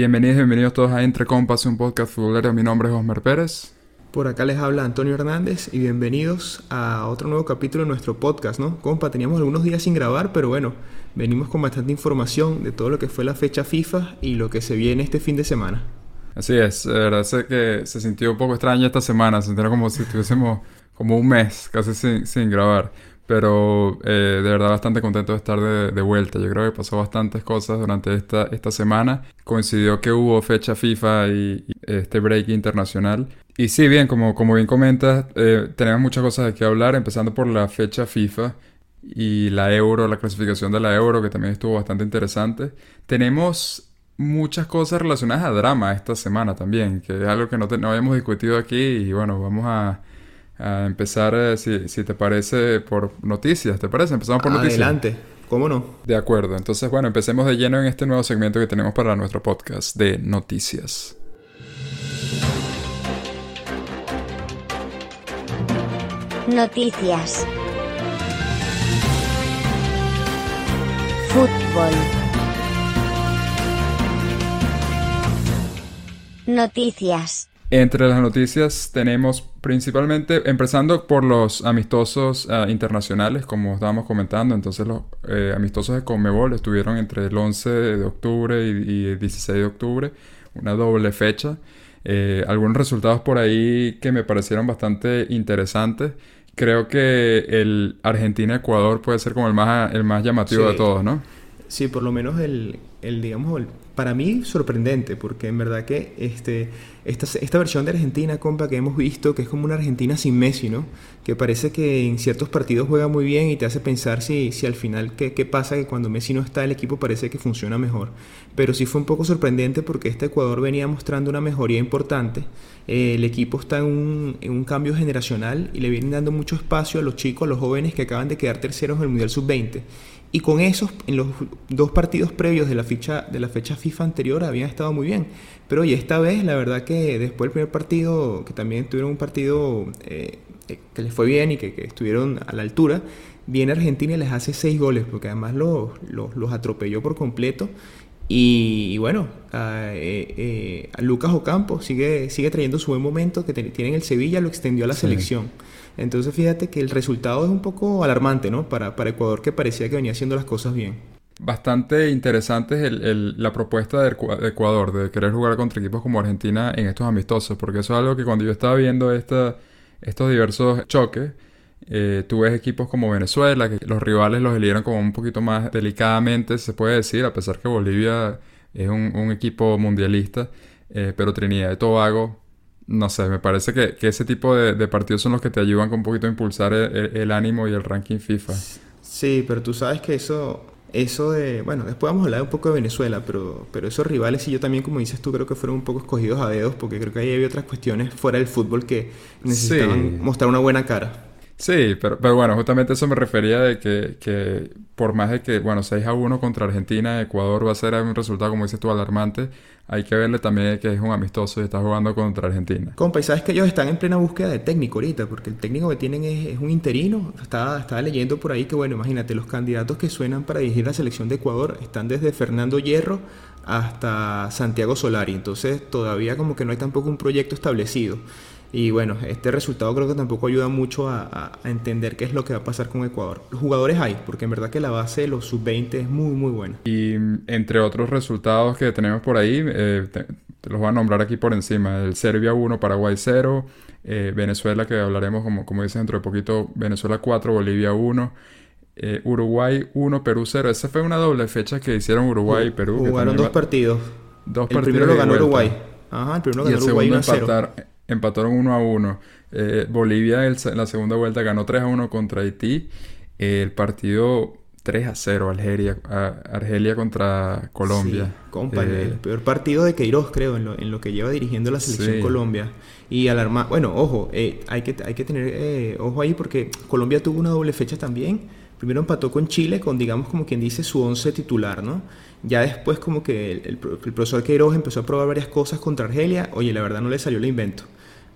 Bienvenidos, bienvenidos todos a Entre Compas, un podcast futbolero. Mi nombre es Osmer Pérez. Por acá les habla Antonio Hernández y bienvenidos a otro nuevo capítulo de nuestro podcast, ¿no? Compa, teníamos algunos días sin grabar, pero bueno, venimos con bastante información de todo lo que fue la fecha FIFA y lo que se viene este fin de semana. Así es, de verdad sé que se sintió un poco extraña esta semana, se sintió como si estuviésemos como un mes casi sin, sin grabar. Pero eh, de verdad bastante contento de estar de, vuelta. Yo creo que pasó bastantes cosas durante esta, esta semana. Coincidió que hubo fecha FIFA y, este break internacional. Y sí, bien, como, como bien comentas, eh, tenemos muchas cosas de qué hablar, empezando por la fecha FIFA y la Euro, la clasificación de la Euro, que también estuvo bastante interesante. Tenemos muchas cosas relacionadas a drama esta semana también, que es algo que no, no habíamos discutido aquí y bueno, vamos a a empezar, eh, si, si, te parece, por noticias. ¿Te parece? Empezamos por noticias. Adelante. ¿Cómo no? De acuerdo. Entonces, bueno, empecemos de lleno en este nuevo segmento que tenemos para nuestro podcast de noticias. Noticias. Fútbol. Noticias. Entre las noticias tenemos principalmente, empezando por los amistosos ah, internacionales, como estábamos comentando, entonces los eh, amistosos de Conmebol estuvieron entre el 11 de octubre y, el 16 de octubre, una doble fecha. Eh, algunos resultados por ahí que me parecieron bastante interesantes. Creo que el Argentina-Ecuador puede ser como el más, el más llamativo de todos, ¿no? Sí, por lo menos el, el digamos, el para mí sorprendente, porque en verdad que este, esta, esta versión de Argentina, compa, que hemos visto, que es como una Argentina sin Messi, ¿no? Que parece que en ciertos partidos juega muy bien y te hace pensar si, si al final qué, qué pasa, que cuando Messi no está el equipo parece que funciona mejor. Pero sí fue un poco sorprendente porque este Ecuador venía mostrando una mejoría importante. Eh, el equipo está en un, en un cambio generacional y le vienen dando mucho espacio a los chicos, a los jóvenes que acaban de quedar terceros en el Mundial Sub-20 y con esos, en los dos partidos previos de la, fecha, de la fecha FIFA anterior habían estado muy bien. Pero hoy esta vez, la verdad que después del primer partido, que también tuvieron un partido eh, eh, que les fue bien y que, estuvieron a la altura, viene Argentina y les hace seis goles, porque además los, los, atropelló por completo. Y, bueno, a, eh, Lucas Ocampo sigue, sigue trayendo su buen momento que tiene en el Sevilla, lo extendió a la selección. Entonces fíjate que el resultado es un poco alarmante, ¿no? Para, para Ecuador que parecía que venía haciendo las cosas bien. Bastante interesante es la propuesta de Ecuador de querer jugar contra equipos como Argentina en estos amistosos, porque eso es algo que cuando yo estaba viendo estos diversos choques, eh, equipos como Venezuela, que los rivales los eligieron como un poquito más delicadamente, se puede decir, a pesar que Bolivia es un, equipo mundialista, eh, pero Trinidad y Tobago no sé, me parece que, ese tipo de, partidos son los que te ayudan con un poquito a impulsar el, ánimo y el ranking FIFA. Sí, pero tú sabes que eso, eso de, bueno, después vamos a hablar un poco de Venezuela, pero, pero esos rivales y yo también, como dices tú, creo que fueron un poco escogidos a dedos, porque creo que ahí había otras cuestiones fuera del fútbol que necesitaban mostrar una buena cara. Sí, pero, pero bueno, justamente eso me refería de que, que por más de que, bueno, 6 a 1 contra Argentina, Ecuador va a ser un resultado, como dices tú, alarmante, hay que verle también que es un amistoso y está jugando contra Argentina. Compa, y sabes que ellos están en plena búsqueda de técnico ahorita, porque el técnico que tienen es, un interino. Estaba, estaba leyendo por ahí que, bueno, imagínate, los candidatos que suenan para dirigir la selección de Ecuador están desde Fernando Hierro hasta Santiago Solari. Entonces, todavía como que no hay tampoco un proyecto establecido. Y bueno, este resultado creo que tampoco ayuda mucho a, entender qué es lo que va a pasar con Ecuador. Los jugadores hay, porque en verdad que la base de los sub-20 es muy, muy buena. Y entre otros resultados que tenemos por ahí, eh, te, los voy a nombrar aquí por encima. El Serbia 1, Paraguay 0, eh, Venezuela, que hablaremos como, como dice dentro de poquito, Venezuela 4, Bolivia 1. Eh, Uruguay 1, Perú 0. Esa fue una doble fecha que hicieron Uruguay y Perú. Jugaron dos partidos. Dos el primero lo ganó Uruguay. Ajá, el primero ganó Uruguay 1 0 empataron 1 a 1. Eh, Bolivia en la segunda vuelta ganó 3 a 1 contra Haití. el partido 3 a 0, Algeria, Argelia contra Colombia. Sí, compa, el eh, peor partido de Queiroz, creo, en lo, que lleva dirigiendo la selección Colombia. Y alarma, bueno, ojo, eh, hay, que, hay que tener ojo ahí porque Colombia tuvo una doble fecha también. Primero empató con Chile, con digamos como quien dice su once titular, ¿no? Ya después como que el, el profesor Queiroz empezó a probar varias cosas contra Argelia. Oye, la verdad no le salió el invento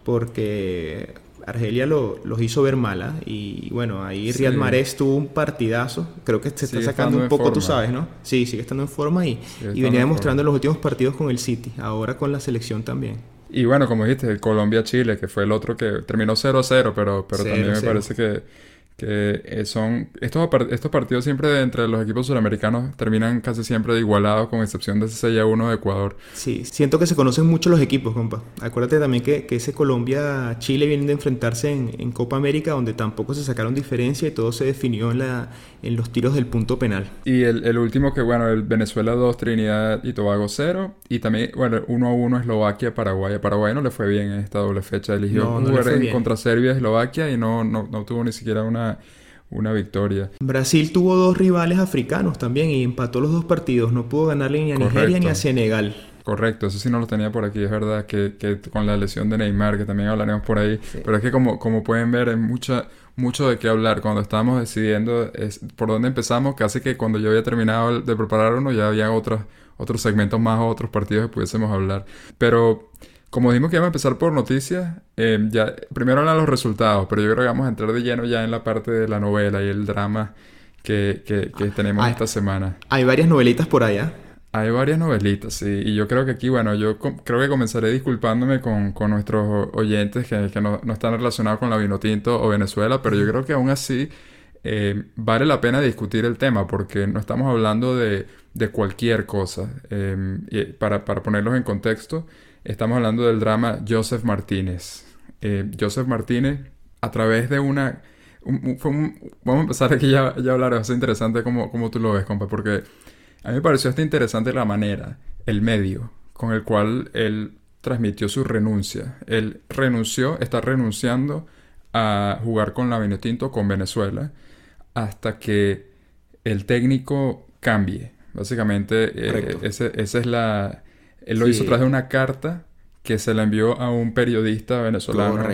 porque Argelia lo, los hizo ver mala. Y bueno, ahí Riyad Mahrez tuvo un partidazo. Creo que se está sacando un poco, tú sabes, ¿no? Sí, sigue estando en forma y, y venía demostrando en los últimos partidos con el City. Ahora con la selección también. Y bueno, como dijiste, Colombia-Chile, que fue el otro que terminó 0-0, pero, pero también me parece que que eh, son estos, estos partidos siempre entre los equipos sudamericanos terminan casi siempre igualados con excepción de ese 6 a 1 de Ecuador. Sí, siento que se conocen mucho los equipos, compa. Acuérdate también que, que ese Colombia-Chile vienen de enfrentarse en, en, Copa América donde tampoco se sacaron diferencia y todo se definió en, la, en los tiros del punto penal. Y el, el último que, bueno, el Venezuela 2, Trinidad y Tobago 0 y también, bueno, 1 a 1 Eslovaquia-Paraguay. A Paraguay no le fue bien en esta doble fecha. Eligió jugar contra Serbia y Eslovaquia y no, no, no tuvo ni siquiera una una, victoria. Brasil tuvo dos rivales africanos también y empató los dos partidos. No pudo ganarle ni a Nigeria ni a Senegal. Correcto, eso sí no lo tenía por aquí, es verdad que, que con la lesión de Neymar, que también hablaremos por ahí, pero es que como, como pueden ver hay mucha, mucho de qué hablar. Cuando estábamos decidiendo es, por dónde empezamos, casi que cuando yo había terminado de preparar uno ya había otros, otros segmentos más o otros partidos que pudiésemos hablar. Pero como dijimos que íbamos a empezar por noticias, eh, ya primero hablan los resultados, pero yo creo que vamos a entrar de lleno ya en la parte de la novela y el drama que, que, tenemos esta semana. Hay varias novelitas por allá. Hay varias novelitas, sí. Y yo creo que aquí, bueno, yo creo que comenzaré disculpándome con, con nuestros oyentes que, que no, no, están relacionados con la Vinotinto o Venezuela, pero yo creo que aún así eh, vale la pena discutir el tema porque no estamos hablando de, de cualquier cosa. Eh, para, para ponerlos en contexto, Estamos hablando del drama Joseph Martínez. Eh, Joseph Martínez, a través de una... vamos a empezar aquí ya, ya hablar, es interesante como, como tú lo ves, compa, porque a mí me pareció hasta interesante la manera, el medio con el cual él transmitió su renuncia. Él renunció, está renunciando a jugar con la Vinotinto, con Venezuela, hasta que el técnico cambie. Básicamente, eh, esa es la, él lo hizo tras de una carta que se la envió a un periodista venezolano,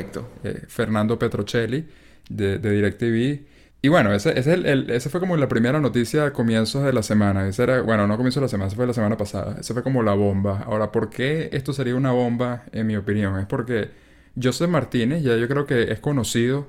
eh, Fernando Petrocelli, de, de DirecTV. Y bueno, ese, ese, el, fue como la primera noticia a comienzos de la semana. Ese era, bueno, no comienzo de la semana, ese fue la semana pasada. Ese fue como la bomba. Ahora, ¿por qué esto sería una bomba, en mi opinión? Es porque José Martínez, ya yo creo que es conocido,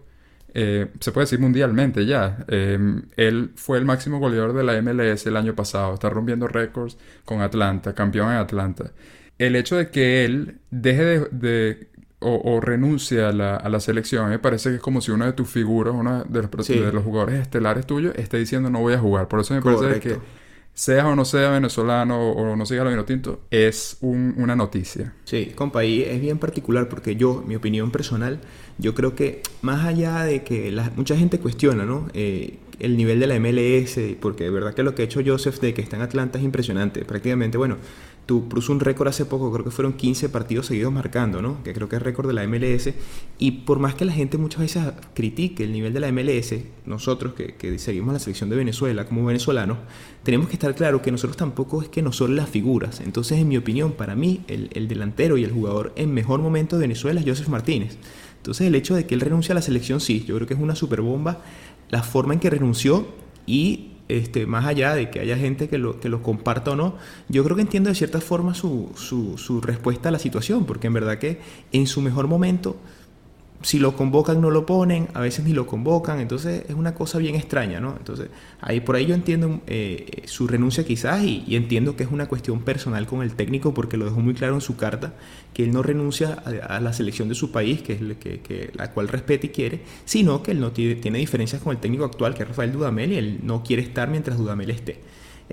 eh, se puede decir mundialmente ya. Em, él fue el máximo goleador de la MLS el año pasado. Está rompiendo récords con Atlanta, campeón en Atlanta. El hecho de que él deje de, o, renuncie a la, a la, selección, me parece que es como si una de tus figuras, uno de los, de los jugadores estelares tuyos, esté diciendo no voy a jugar. Por eso me parece que seas o no sea venezolano o no siga lo tinto, es una noticia. Sí, compa, y es bien particular porque yo, mi opinión personal, yo creo que más allá de que la, mucha gente cuestiona, ¿no? Eh, el nivel de la MLS, porque de verdad que lo que ha hecho Joseph de que está en Atlanta es impresionante. Prácticamente, bueno, tú puso un récord hace poco, creo que fueron 15 partidos seguidos marcando, ¿no? Que creo que es récord de la MLS. Y por más que la gente muchas veces critique el nivel de la MLS, nosotros que, que seguimos la selección de Venezuela como venezolanos, tenemos que estar claro que nosotros tampoco es que no son las figuras. Entonces, en mi opinión, para mí, el, el delantero y el jugador en mejor momento de Venezuela es Joseph Martínez. Entonces, el hecho de que él renuncie a la selección, sí, yo creo que es una super bomba. La forma en que renunció y este, más allá de que haya gente que lo, que lo comparta o no, yo creo que entiendo de cierta forma su, su, su respuesta a la situación, porque en verdad que en su mejor momento si lo convocan no lo ponen, a veces ni lo convocan, entonces es una cosa bien extraña, ¿no? Entonces, ahí por ahí yo entiendo eh, su renuncia quizás y, entiendo que es una cuestión personal con el técnico porque lo dejó muy claro en su carta, que él no renuncia a, la selección de su país, que es que, que, la cual respeta y quiere, sino que él no tiene, tiene, diferencias con el técnico actual, que es Rafael Dudamel, y él no quiere estar mientras Dudamel esté.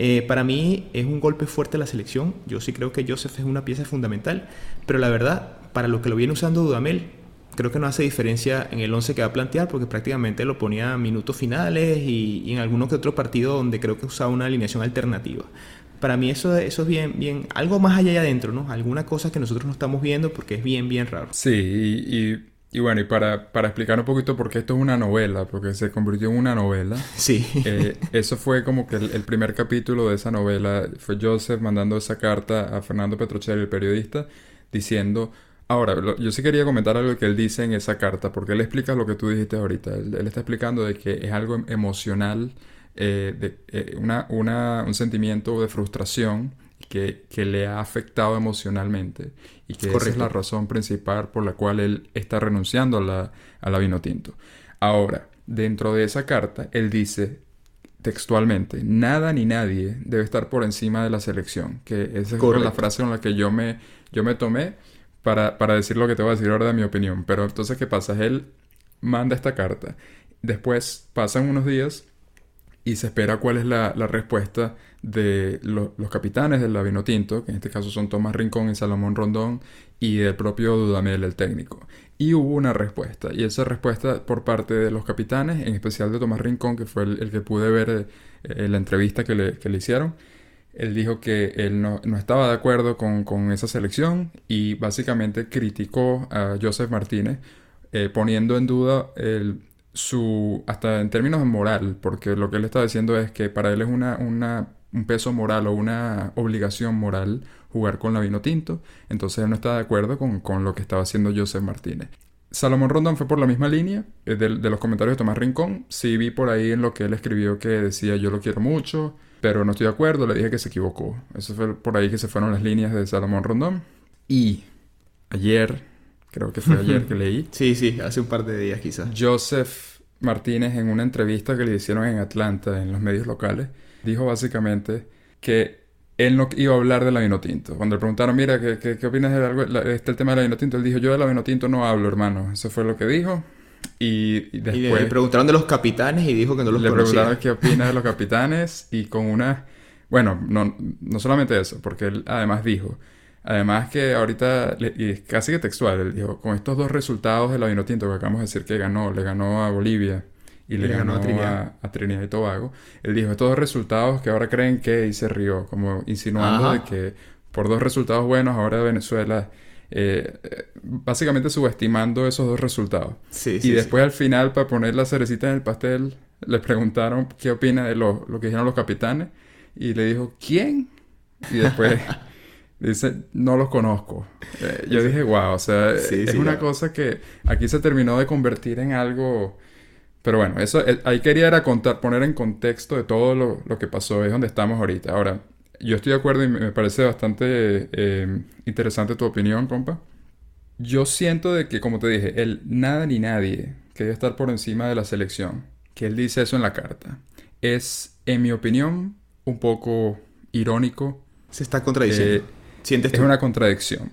Eh, para mí es un golpe fuerte la selección, yo sí creo que Joseph es una pieza fundamental, pero la verdad, para lo que lo viene usando Dudamel, creo que no hace diferencia en el 11 que va a plantear porque prácticamente lo ponía a minutos finales y, en alguno que otro partido donde creo que usaba una alineación alternativa. Para mí eso, eso es bien, bien, algo más allá y adentro, ¿no? Alguna cosa que nosotros no estamos viendo porque es bien, bien raro. Sí, y, y, bueno, y para, para, explicar un poquito por qué esto es una novela, porque se convirtió en una novela. Sí. Eh, eso fue como que el, primer capítulo de esa novela fue Joseph mandando esa carta a Fernando Petrocelli, el periodista, diciendo Ahora, yo sí quería comentar algo que él dice en esa carta, porque él explica lo que tú dijiste ahorita. Él, está explicando de que es algo emocional, eh, de, eh, una, una, un sentimiento de frustración que, que le ha afectado emocionalmente y que esa es la razón principal por la cual él está renunciando a la, a la vino tinto. Ahora, dentro de esa carta, él dice textualmente, nada ni nadie debe estar por encima de la selección, que esa es la frase con la que yo me, yo me tomé para, para decir lo que te voy a decir ahora de mi opinión. Pero entonces, ¿qué pasa? Él manda esta carta. Después pasan unos días y se espera cuál es la, la respuesta de lo- los capitanes del Vino Tinto, que en este caso son Tomás Rincón y Salomón Rondón, y del propio Dudamel, el técnico. Y hubo una respuesta, y esa respuesta por parte de los capitanes, en especial de Tomás Rincón, que fue el, el que pude ver eh, la entrevista que le, que le hicieron, él dijo que él no, no estaba de acuerdo con, con esa selección y básicamente criticó a Joseph Martínez, eh, poniendo en duda el, su, hasta en términos de moral, porque lo que él está diciendo es que para él es una, una, un peso moral o una obligación moral jugar con la vino tinto, entonces él no está de acuerdo con, con lo que estaba haciendo Joseph Martínez. Salomón Rondón fue por la misma línea eh, de, de los comentarios de Tomás Rincón. Sí vi por ahí en lo que él escribió que decía yo lo quiero mucho, pero no estoy de acuerdo, le dije que se equivocó. Eso fue por ahí que se fueron las líneas de Salomón Rondón. Y ayer, creo que fue ayer que leí, Sí, sí, hace un par de días quizás. Joseph Martínez en una entrevista que le hicieron en Atlanta, en los medios locales, dijo básicamente que él no iba a hablar de la vino tinto. Cuando le preguntaron, mira, ¿qué, qué, qué opinas de algo, la- este, el tema de la vino tinto? Él dijo, yo de la vino tinto no hablo, hermano. Eso fue lo que dijo. Y, y Y le, después le preguntaron de los capitanes y dijo que no los le conocía. preguntaron qué opina de los capitanes y con una... Bueno, no, no solamente eso, porque él además dijo, además que ahorita, le- y es casi que textual, él dijo, con estos dos resultados de la Vinotinto que acabamos de decir que ganó, le ganó a Bolivia y le, ganó, a Trinidad. A, Trinidad y Tobago, él dijo, estos dos resultados que ahora creen que, y se rió, como insinuando Ajá. de que por dos resultados buenos ahora Venezuela... eh, eh, básicamente subestimando esos dos resultados. Sí, Y sí, después al final, para poner la cerecita en el pastel, le preguntaron qué opina de lo, lo que dijeron los capitanes. Y le dijo, ¿quién? Y después dice, no los conozco. Eh, yo dije, wow, o sea, es una cosa que aquí se terminó de convertir en algo... Pero bueno, eso ahí quería era contar, poner en contexto de todo lo, lo que pasó, es donde estamos ahorita. Ahora, yo estoy de acuerdo y me parece bastante eh, interesante tu opinión, compa. Yo siento de que, como te dije, él nada ni nadie que debe estar por encima de la selección, que él dice eso en la carta, es, en mi opinión, un poco irónico. Se está contradiciendo. Eh, ¿Sientes Es una contradicción.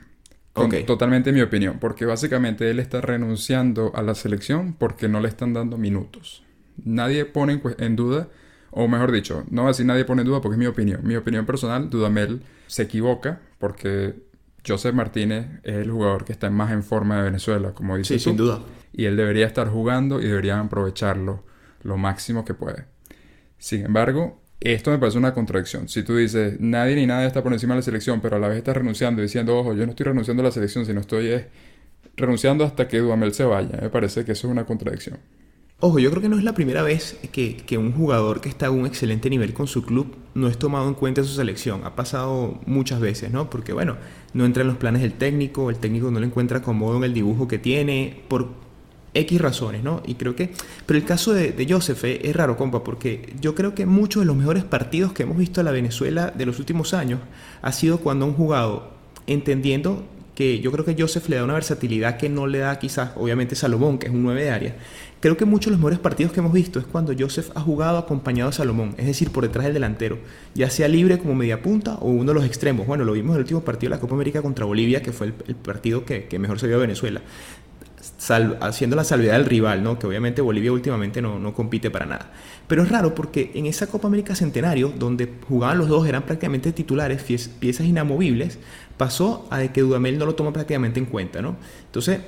Con- Ok. Totalmente mi opinión, porque básicamente él está renunciando a la selección porque no le están dando minutos. Nadie pone en duda, o mejor dicho, no voy a decir nadie pone en duda porque es mi opinión. Mi opinión personal, Dudamel se equivoca porque Joseph Martínez es el jugador que está más en forma de Venezuela, como dices Sí, sin duda. Y él debería estar jugando y deberían aprovecharlo lo máximo que puede. Sin embargo, esto me parece una contradicción. Si tú dices, nadie ni nadie está por encima de la selección, pero a la vez estás renunciando y diciendo, ojo, yo no estoy renunciando a la selección, sino estoy eh, renunciando hasta que Dudamel se vaya. Me parece que eso es una contradicción. Ojo, yo creo que no es la primera vez que, que un jugador que está a un excelente nivel con su club no es tomado en cuenta en su selección. Ha pasado muchas veces, ¿no? Porque, bueno, no entra en los planes del técnico, el técnico no lo encuentra cómodo en el dibujo que tiene, por X razones, ¿no? Y creo que... Pero el caso de, de Joseph es raro, compa, porque yo creo que muchos de los mejores partidos que hemos visto a la Venezuela de los últimos años ha sido cuando han jugado entendiendo que yo creo que Joseph le da una versatilidad que no le da quizás, obviamente, Salomón, que es un 9 de área. Creo que muchos de los mejores partidos que hemos visto es cuando Joseph ha jugado acompañado de Salomón, es decir, por detrás del delantero, ya sea libre como media punta o uno de los extremos. Bueno, lo vimos en el último partido de la Copa América contra Bolivia, que fue el, partido que, que mejor se vio a Venezuela sal- haciendo la salvedad del rival, ¿no? que obviamente Bolivia últimamente no, no compite para nada. Pero es raro porque en esa Copa América Centenario, donde jugaban los dos, eran prácticamente titulares, piezas inamovibles, pasó a que Dudamel no lo toma prácticamente en cuenta. ¿no? Entonces,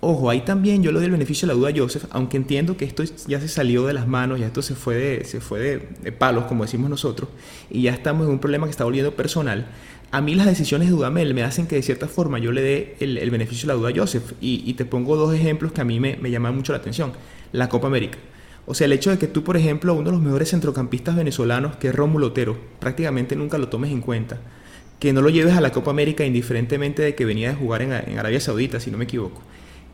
ojo, ahí también yo le doy el beneficio de la duda a Joseph, aunque entiendo que esto ya se salió de las manos, ya esto se fue de, se fue de, palos, como decimos nosotros, y ya estamos en un problema que está volviendo personal. A mí las decisiones de Dudamel me hacen que de cierta forma yo le dé el, beneficio de la duda a Joseph. Y, y te pongo dos ejemplos que a mí me, me llaman mucho la atención. La Copa América. O sea, el hecho de que tú, por ejemplo, uno de los mejores centrocampistas venezolanos, que es Rómulo Otero, prácticamente nunca lo tomes en cuenta. Que no lo lleves a la Copa América indiferentemente de que venía de jugar en, en Arabia Saudita, si no me equivoco.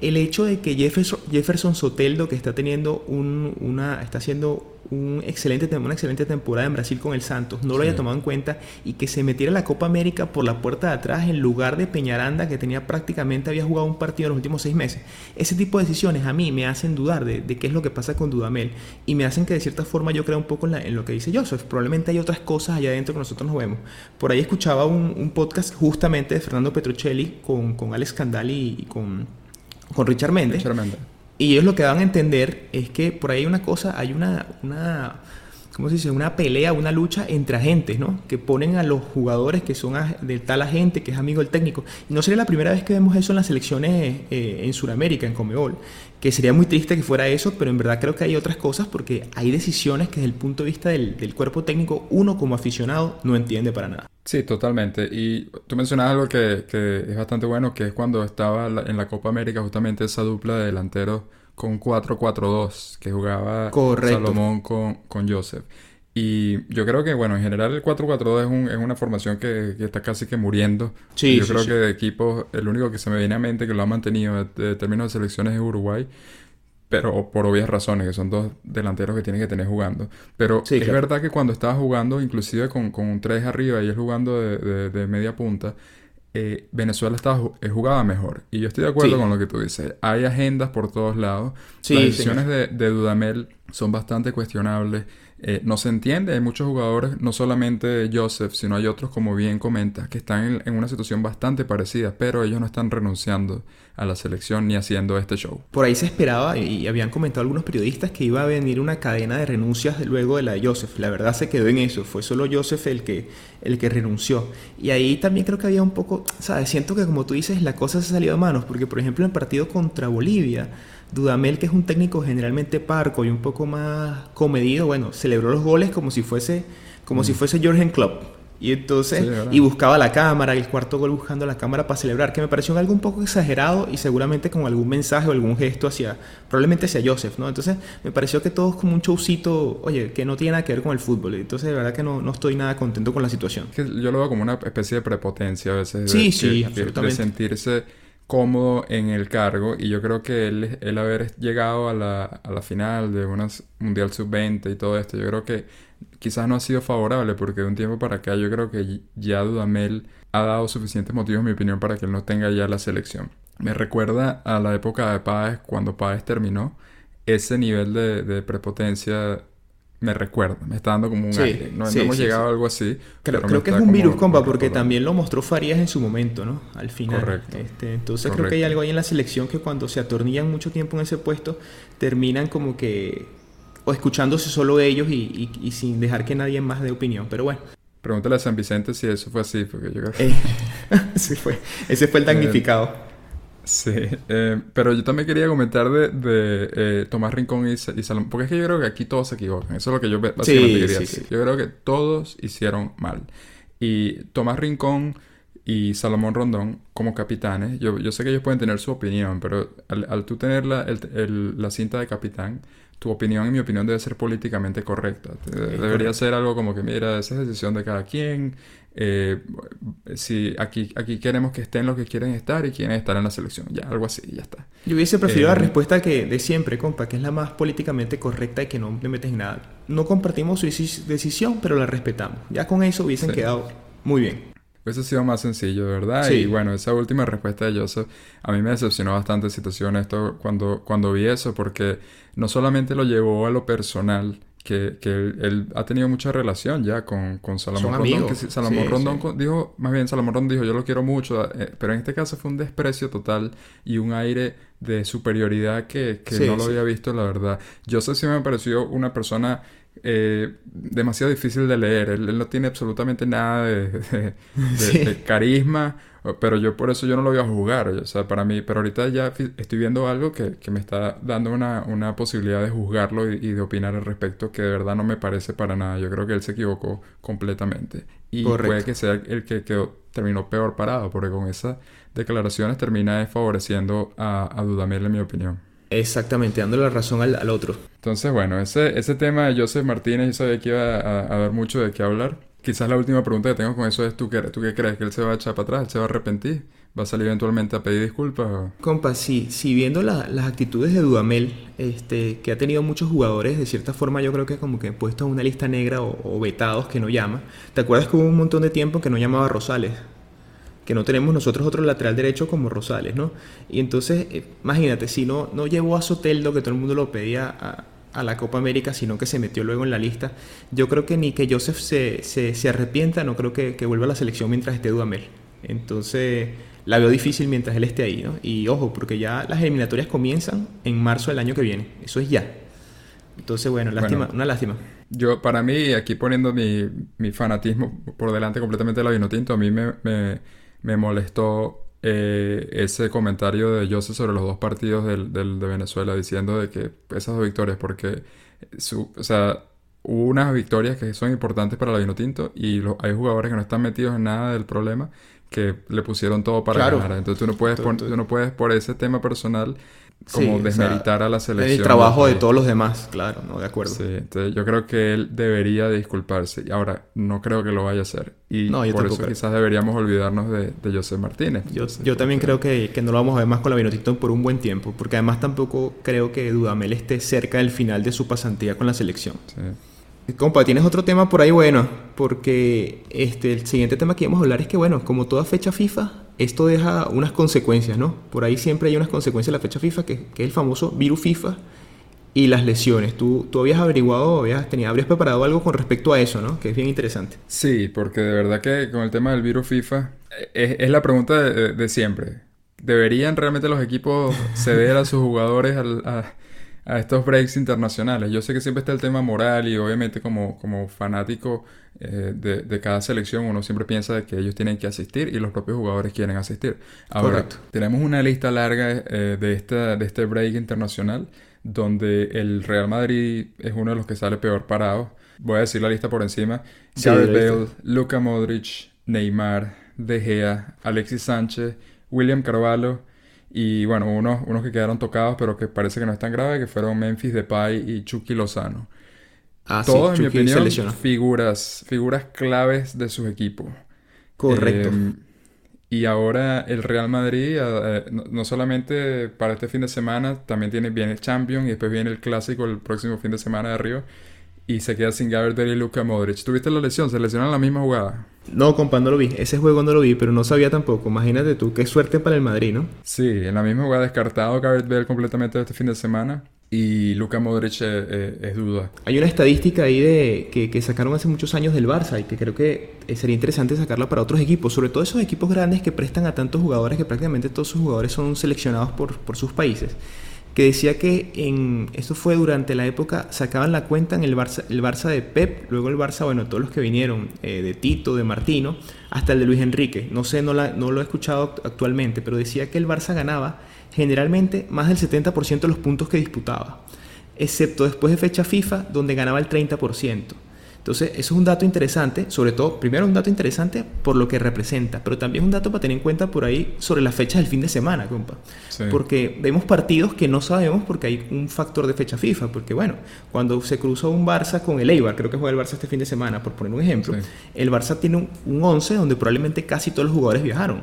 El hecho de que Jefferson, Jefferson Soteldo, que está teniendo un, una, está haciendo un excelente, una excelente temporada en Brasil con el Santos, no lo haya tomado en cuenta y que se metiera la Copa América por la puerta de atrás en lugar de Peñaranda, que tenía prácticamente, había jugado un partido en los últimos seis meses. Ese tipo de decisiones a mí me hacen dudar de, qué es lo que pasa con Dudamel y me hacen que de cierta forma yo creo un poco en, lo que dice Joseph. Probablemente hay otras cosas allá adentro que nosotros no vemos. Por ahí escuchaba un, podcast justamente de Fernando Petruccelli con, con Alex Candali y con, con Richard Méndez. Richard Méndez y ellos lo que dan a entender es que por ahí hay una cosa, hay una, una ¿cómo se dice? Una pelea, una lucha entre agentes, ¿no? Que ponen a los jugadores que son de tal agente, que es amigo del técnico. Y no sería la primera vez que vemos eso en las selecciones eh, en Sudamérica, en Comebol. Que sería muy triste que fuera eso, pero en verdad creo que hay otras cosas porque hay decisiones que desde el punto de vista del, cuerpo técnico, uno como aficionado no entiende para nada. Sí, totalmente. Y tú mencionabas algo que, que es bastante bueno, que es cuando estaba en la Copa América justamente esa dupla de delanteros con 4-4-2 que jugaba Salomón con, con Joseph. Y yo creo que, bueno, en general el 4-4-2 es, un, es una formación que, está casi que muriendo. Sí, yo creo que de equipos, el único que se me viene a mente que lo ha mantenido en términos de selecciones es Uruguay. Pero por obvias razones, que son dos delanteros que tienen que tener jugando. Pero es verdad que cuando estaba jugando, inclusive con, con un 3 arriba y él jugando de, de media punta, eh, Venezuela estaba, eh, jugaba mejor. Y yo estoy de acuerdo con lo que tú dices. Hay agendas por todos lados. Las decisiones de, de, Dudamel son bastante cuestionables. Eh, no se entiende, hay muchos jugadores, no solamente Joseph, sino hay otros, como bien comentas, que están en, una situación bastante parecida, pero ellos no están renunciando a la selección ni haciendo este show. Por ahí se esperaba, y habían comentado algunos periodistas, que iba a venir una cadena de renuncias luego de la de Joseph. La verdad se quedó en eso, fue solo Joseph el que, el que renunció. Y ahí también creo que había un poco, ¿sabes? Siento que como tú dices, la cosa se ha salido de manos, porque por ejemplo en el partido contra Bolivia, Dudamel, que es un técnico generalmente parco y un poco más comedido, bueno, celebró los goles como si fuese, como si mm. fuese Jürgen Klopp. Y entonces, y buscaba la cámara, el cuarto gol buscando la cámara para celebrar, que me pareció algo un poco exagerado y seguramente con algún mensaje o algún gesto hacia, probablemente hacia Joseph, ¿no? Entonces, me pareció que todo es como un showcito, oye, que no tiene nada que ver con el fútbol. Entonces, de verdad que no, no estoy nada contento con la situación. yo lo veo como una especie de prepotencia a veces. Sí, sí, absolutamente. de sentirse cómodo en el cargo y yo creo que él, el haber llegado a la, a la final de una Mundial Sub-20 y todo esto, yo creo que quizás no ha sido favorable porque de un tiempo para acá yo creo que ya Dudamel ha dado suficientes motivos, en mi opinión, para que él no tenga ya la selección. Me recuerda a la época de Páez, cuando Páez terminó, ese nivel de prepotencia me recuerda, me está dando como un aire. No, hemos llegado a algo así. Creo, creo que es un virus, compa, porque también lo mostró Farías en su momento, ¿no? Al final. Correcto. Este, entonces creo que hay algo ahí en la selección que cuando se atornillan mucho tiempo en ese puesto, terminan como que o escuchándose solo ellos y, y, sin dejar que nadie más dé opinión. Pero bueno. Pregúntale a San Vicente si eso fue así, porque yo creo que... sí fue. Ese fue el damnificado. Sí, eh, pero yo también quería comentar de, de eh, Tomás Rincón y, Salomón, porque es que yo creo que aquí todos se equivocan, eso es lo que yo básicamente quería decir. Yo creo que todos hicieron mal. Y Tomás Rincón y Salomón Rondón como capitanes, yo, yo sé que ellos pueden tener su opinión, pero al, tú tener la, la cinta de capitán, tu opinión, en mi opinión, debe ser políticamente correcta. Debería ser algo como que, mira, esa es decisión de cada quien. Eh, si aquí, aquí queremos que estén los que quieren estar y quieren estar en la selección. Ya, algo así, ya está. Yo hubiese preferido la eh, respuesta que de siempre, compa, que es la más políticamente correcta y que no le metes nada. No compartimos su decisión, pero la respetamos. Ya con eso hubiesen quedado muy bien. Hubiese sido más sencillo, ¿verdad? Sí. Y bueno, esa última respuesta de Joseph a mí me decepcionó bastante situación esto cuando, cuando vi eso, porque no solamente lo llevó a lo personal, que, que él, ha tenido mucha relación ya con, con Salomón Rondón. Que Salomón Rondón dijo, más bien Salomón Rondón dijo, yo lo quiero mucho, eh, pero en este caso fue un desprecio total y un aire de superioridad que, que no lo había visto, la verdad. Yo sé si me pareció una persona eh, demasiado difícil de leer. Él, no tiene absolutamente nada de, de, carisma, pero yo por eso yo no lo voy a jugar. O sea, para mí, pero ahorita ya estoy viendo algo que, que me está dando una, una posibilidad de juzgarlo y, de opinar al respecto que de verdad no me parece para nada. Yo creo que él se equivocó completamente. Y puede que sea el que quedó, terminó peor parado, porque con esas declaraciones termina favoreciendo a, a Dudamel, en mi opinión. Exactamente, dándole la razón al, otro. Entonces, bueno, ese, ese tema de Joseph Martínez, yo sabía que iba a, dar mucho de qué hablar. Quizás la última pregunta que tengo con eso es, ¿tú qué, ¿tú qué crees? ¿Que él se va a echar para atrás? ¿Él se va a arrepentir? va a salir eventualmente a pedir disculpas. o- Compa, sí, sí, viendo la- las actitudes de Dudamel, este, que ha tenido muchos jugadores, de cierta forma yo creo que como que puestos en una lista negra o, o vetados que no llama. ¿Te acuerdas que hubo un montón de tiempo que no llamaba a Rosales? Que no tenemos nosotros otro lateral derecho como Rosales, ¿no? Y entonces, eh, imagínate, si no, no llevó a Soteldo, que todo el mundo lo pedía a, a la Copa América, sino que se metió luego en la lista, yo creo que ni que Joseph se, se, se arrepienta, no creo que, que vuelva a la selección mientras esté Dudamel. Entonces, la veo difícil mientras él esté ahí, ¿no? Y ojo, porque ya las eliminatorias comienzan en marzo del año que viene. Eso es ya. Entonces, bueno, lástima, Bueno. una lástima. Yo, para mí, aquí poniendo mi, mi fanatismo por delante completamente de la Vinotinto, a mí me, me, me molestó eh, ese comentario de José sobre los dos partidos del, del- de Venezuela, diciendo de que esas dos victorias, porque su, o sea, hubo unas victorias que son importantes para la Vinotinto y hay jugadores que no están metidos en nada del problema que le pusieron todo para Claro. ganar. Entonces tú no puedes, tú no puedes por ese tema personal como Sí, o sea, desmeritar a la selección. El trabajo de todos los demás, claro, ¿no? De acuerdo. Sí, entonces yo creo que él debería de disculparse. Y ahora, no creo que lo vaya a hacer. Y No, yo por eso creo. quizás deberíamos olvidarnos de, de José Martínez. Yo, Entonces, yo también creo que, que no lo vamos a ver más con la Vinotinto por un buen tiempo, porque además tampoco creo que Dudamel esté cerca del final de su pasantía con la selección. sí. Compa, tienes otro tema por ahí bueno, porque este, el siguiente tema que íbamos a hablar es que, bueno, como toda fecha FIFA, esto deja unas consecuencias, ¿no? Por ahí siempre hay unas consecuencias de la fecha FIFA, que, que es el famoso virus FIFA y las lesiones. Tú, tú habías averiguado, habías, tenía, habrías preparado algo con respecto a eso, ¿no? Que es bien interesante. Sí, porque de verdad que con el tema del virus FIFA es, es la pregunta de, siempre. ¿Deberían realmente los equipos ceder a sus jugadores a, a estos breaks internacionales? Yo sé que siempre está el tema moral y obviamente como, como fanático eh, de, de cada selección uno siempre piensa de que ellos tienen que asistir y los propios jugadores quieren asistir. Ahora, Correcto. tenemos una lista larga eh, de, esta, de este break internacional donde el Real Madrid es uno de los que sale peor parado. Voy a decir la lista por encima. Sí, Gareth. Bale, Luka Modric, Neymar, De Gea, Alexis Sánchez, William Carvalho y bueno, unos, unos que quedaron tocados pero que parece que no es tan grave, que fueron Memphis Depay y Chucky Lozano. Ah, Todos, en mi Chucky opinión, figuras, figuras claves de sus equipos. Correcto. Eh, y ahora el Real Madrid, eh, no, no solamente para este fin de semana, también tiene, viene el Champions y después viene el Clásico el próximo fin de semana de arriba. Y se queda sin Bale y Luka Modric. ¿Tuviste la lesión? Se lesionaron en la misma jugada. No, compa, no lo vi. Ese juego no lo vi, pero no sabía tampoco. Imagínate tú, qué suerte para el Madrid, ¿no? Sí, en la misma jugada descartado Gareth Bale completamente este fin de semana. Y Luka Modric eh, eh, es duda. Hay una estadística ahí de que, que sacaron hace muchos años del Barça y que creo que eh, sería interesante sacarla para otros equipos, sobre todo esos equipos grandes que prestan a tantos jugadores que prácticamente todos sus jugadores son seleccionados por, por sus países. Que decía que en esto fue durante la época, sacaban la cuenta en el Barça, el Barça de Pep, luego el Barça, bueno, todos los que vinieron, eh, de Tito, de Martino, hasta el de Luis Enrique. No sé, no, la- no lo he escuchado act- actualmente, pero decía que el Barça ganaba generalmente más del 70% de los puntos que disputaba excepto después de fecha FIFA, donde ganaba el 30%. Entonces, eso es un dato interesante, sobre todo, primero un dato interesante por lo que representa, pero también un dato para tener en cuenta por ahí sobre las fechas del fin de semana, compa. Sí. Porque vemos partidos que no sabemos porque hay un factor de fecha FIFA, porque bueno, cuando se cruza un Barça con el Eibar, creo que juega el Barça este fin de semana, por poner un ejemplo, Sí. el Barça tiene un, un 11 donde probablemente casi todos los jugadores viajaron.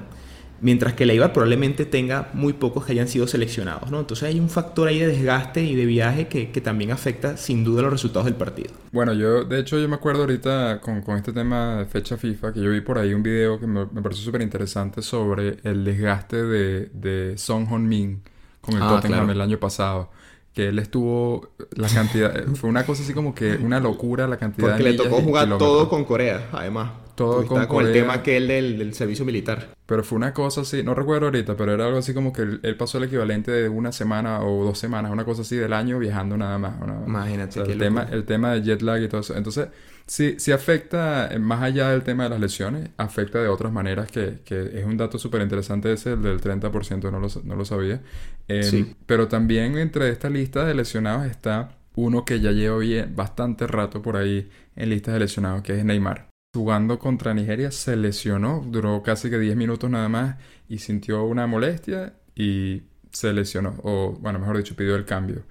Mientras que el Eibar probablemente tenga muy pocos que hayan sido seleccionados, ¿no? Entonces hay un factor ahí de desgaste y de viaje que, que también afecta sin duda los resultados del partido. Bueno, yo, de hecho, yo me acuerdo ahorita con, con este tema de fecha FIFA, que yo vi por ahí un video que me, me pareció súper interesante sobre el desgaste de, de Son Heung-min con el Ah, Tottenham claro. el año pasado. Que él estuvo, la cantidad, fue una cosa así como que una locura la cantidad Porque de le tocó jugar todo con Corea, además. Todo con el tema aquel del, del servicio militar. Pero fue una cosa así, no recuerdo ahorita, pero era algo así como que él, él pasó el equivalente de una semana o dos semanas, una cosa así del año viajando nada más. una- Imagínate, o sea, qué el, tema, el tema de jet lag y todo eso. Entonces, sí, sí afecta, eh, más allá del tema de las lesiones, afecta de otras maneras que, que es un dato súper interesante ese, el del 30%, no lo, no lo sabía. Eh, Sí. Pero también entre esta lista de lesionados está uno que ya lleva bien, bastante rato por ahí en listas de lesionados, que es Neymar. Jugando contra Nigeria se lesionó, duró casi que 10 minutos nada más y sintió una molestia y se lesionó, o bueno, mejor dicho, pidió el cambio.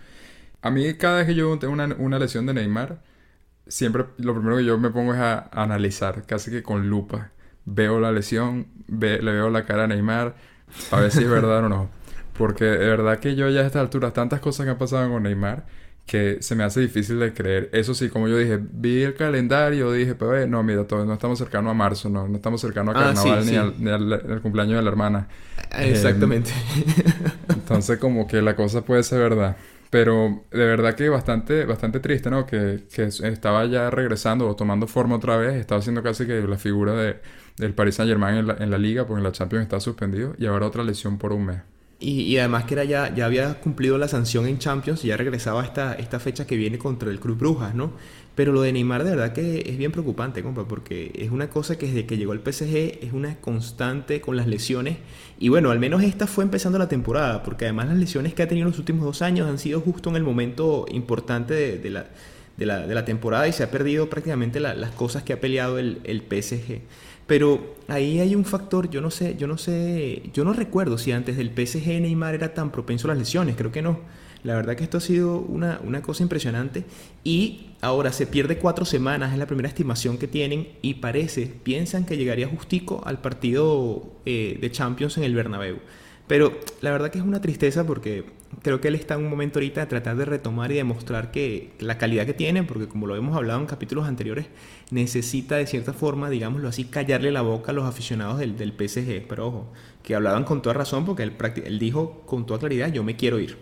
A mí cada vez que yo tengo una, una lesión de Neymar, siempre lo primero que yo me pongo es a, analizar, casi que con lupa, veo la lesión, le veo la cara a Neymar, a ver si es verdad o no. Porque de verdad que yo ya a esta altura, tantas cosas que han pasado con Neymar, que se me hace difícil de creer. Eso sí, como yo dije, vi el calendario, dije, pero eh, no, mira, todo, no estamos cercanos a marzo, no, no estamos cercanos a ah, carnaval ni, Al, cumpleaños de la hermana. Ah, exactamente. entonces, como que la cosa puede ser verdad. Pero de verdad que bastante, bastante triste, ¿no? Que, que estaba ya regresando o tomando forma otra vez, estaba haciendo casi que la figura de, del Paris Saint Germain en la, en la liga, porque en la Champions está suspendido, y ahora otra lesión por un mes. Y, además que era ya, ya había cumplido la sanción en Champions y ya regresaba esta, esta fecha que viene contra el Club Brujas, ¿no? Pero lo de Neymar de verdad que es bien preocupante, compa, porque es una cosa que desde que llegó al PSG es una constante con las lesiones. Y bueno, al menos esta fue empezando la temporada, porque además las lesiones que ha tenido en los últimos dos años han sido justo en el momento importante de, la, de, la, temporada y se ha perdido prácticamente las cosas que ha peleado el, el PSG. Pero ahí hay un factor, yo no sé, yo no sé, yo no recuerdo si antes del PSG Neymar era tan propenso a las lesiones, creo que no. La verdad que esto ha sido una, cosa impresionante y ahora se pierde cuatro semanas, es la primera estimación que tienen y parece, piensan que llegaría justico al partido eh, de Champions en el Bernabéu. Pero la verdad que es una tristeza porque creo que él está en un momento ahorita de tratar de retomar y demostrar que la calidad que tiene, porque como lo hemos hablado en capítulos anteriores, necesita de cierta forma, digámoslo así, callarle la boca a los aficionados del, del PSG. Pero ojo, que hablaban con toda razón porque él, él dijo con toda claridad, yo me quiero ir.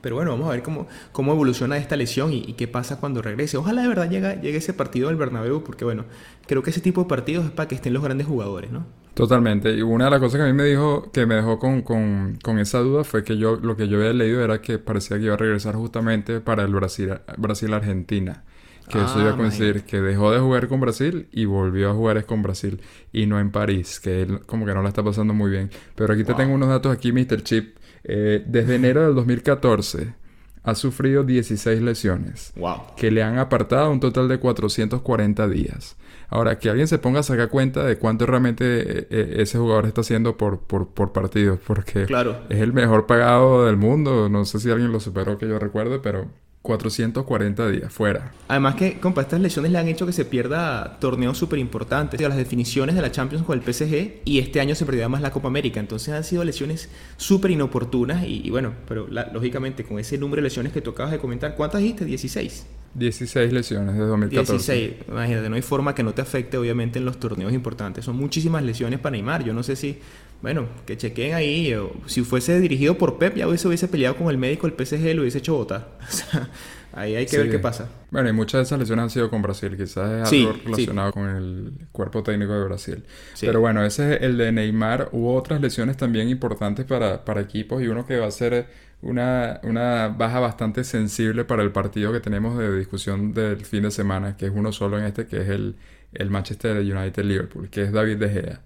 Pero bueno, vamos a ver cómo, cómo evoluciona esta lesión y, qué pasa cuando regrese. Ojalá de verdad llegue, llegue ese partido del Bernabéu, porque bueno, creo que ese tipo de partidos es para que estén los grandes jugadores, ¿no? Totalmente. Y una de las cosas que a mí me dijo, que me dejó con, con, con, esa duda fue que yo lo que yo había leído era que parecía que iba a regresar justamente para el Brasil, Brasil-Argentina. Que eso iba a ah, coincidir que dejó de jugar con Brasil y volvió a jugar es con Brasil y no en París, que él como que no la está pasando muy bien. Pero aquí te tengo unos datos aquí, Mr. Chip. Eh, desde enero del 2014 ha sufrido 16 lesiones. Que le han apartado un total de 440 días. Ahora, que alguien se ponga a sacar cuenta de cuánto realmente eh, eh, ese jugador está haciendo por, por, por partido, porque es el mejor pagado del mundo. No sé si alguien lo superó que yo recuerde, pero 440 días fuera. Además que, compa, estas lesiones le han hecho que se pierda torneos súper importantes. Las definiciones de la Champions con el PSG y este año se perdió además la Copa América. Entonces han sido lesiones súper inoportunas y, bueno, pero lógicamente con ese número de lesiones que tú acabas de comentar, ¿cuántas dijiste? 16. 16 lesiones de 2014. 16, imagínate, no hay forma que no te afecte obviamente en los torneos importantes. Son muchísimas lesiones para Neymar. Yo no sé si, bueno, que chequen ahí. si fuese dirigido por Pep, ya hubiese, hubiese peleado con el médico del PSG, lo hubiese hecho votar. O sea, ahí hay que ver qué pasa. Bueno, y muchas de esas lesiones han sido con Brasil. Quizás es algo relacionado con el cuerpo técnico de Brasil. Pero bueno, ese es el de Neymar. Hubo otras lesiones también importantes para, para equipos y uno que va a ser una, una, baja bastante sensible para el partido que tenemos de discusión del fin de semana, que es uno solo en este, que es el, el Manchester United Liverpool, que es David De Gea.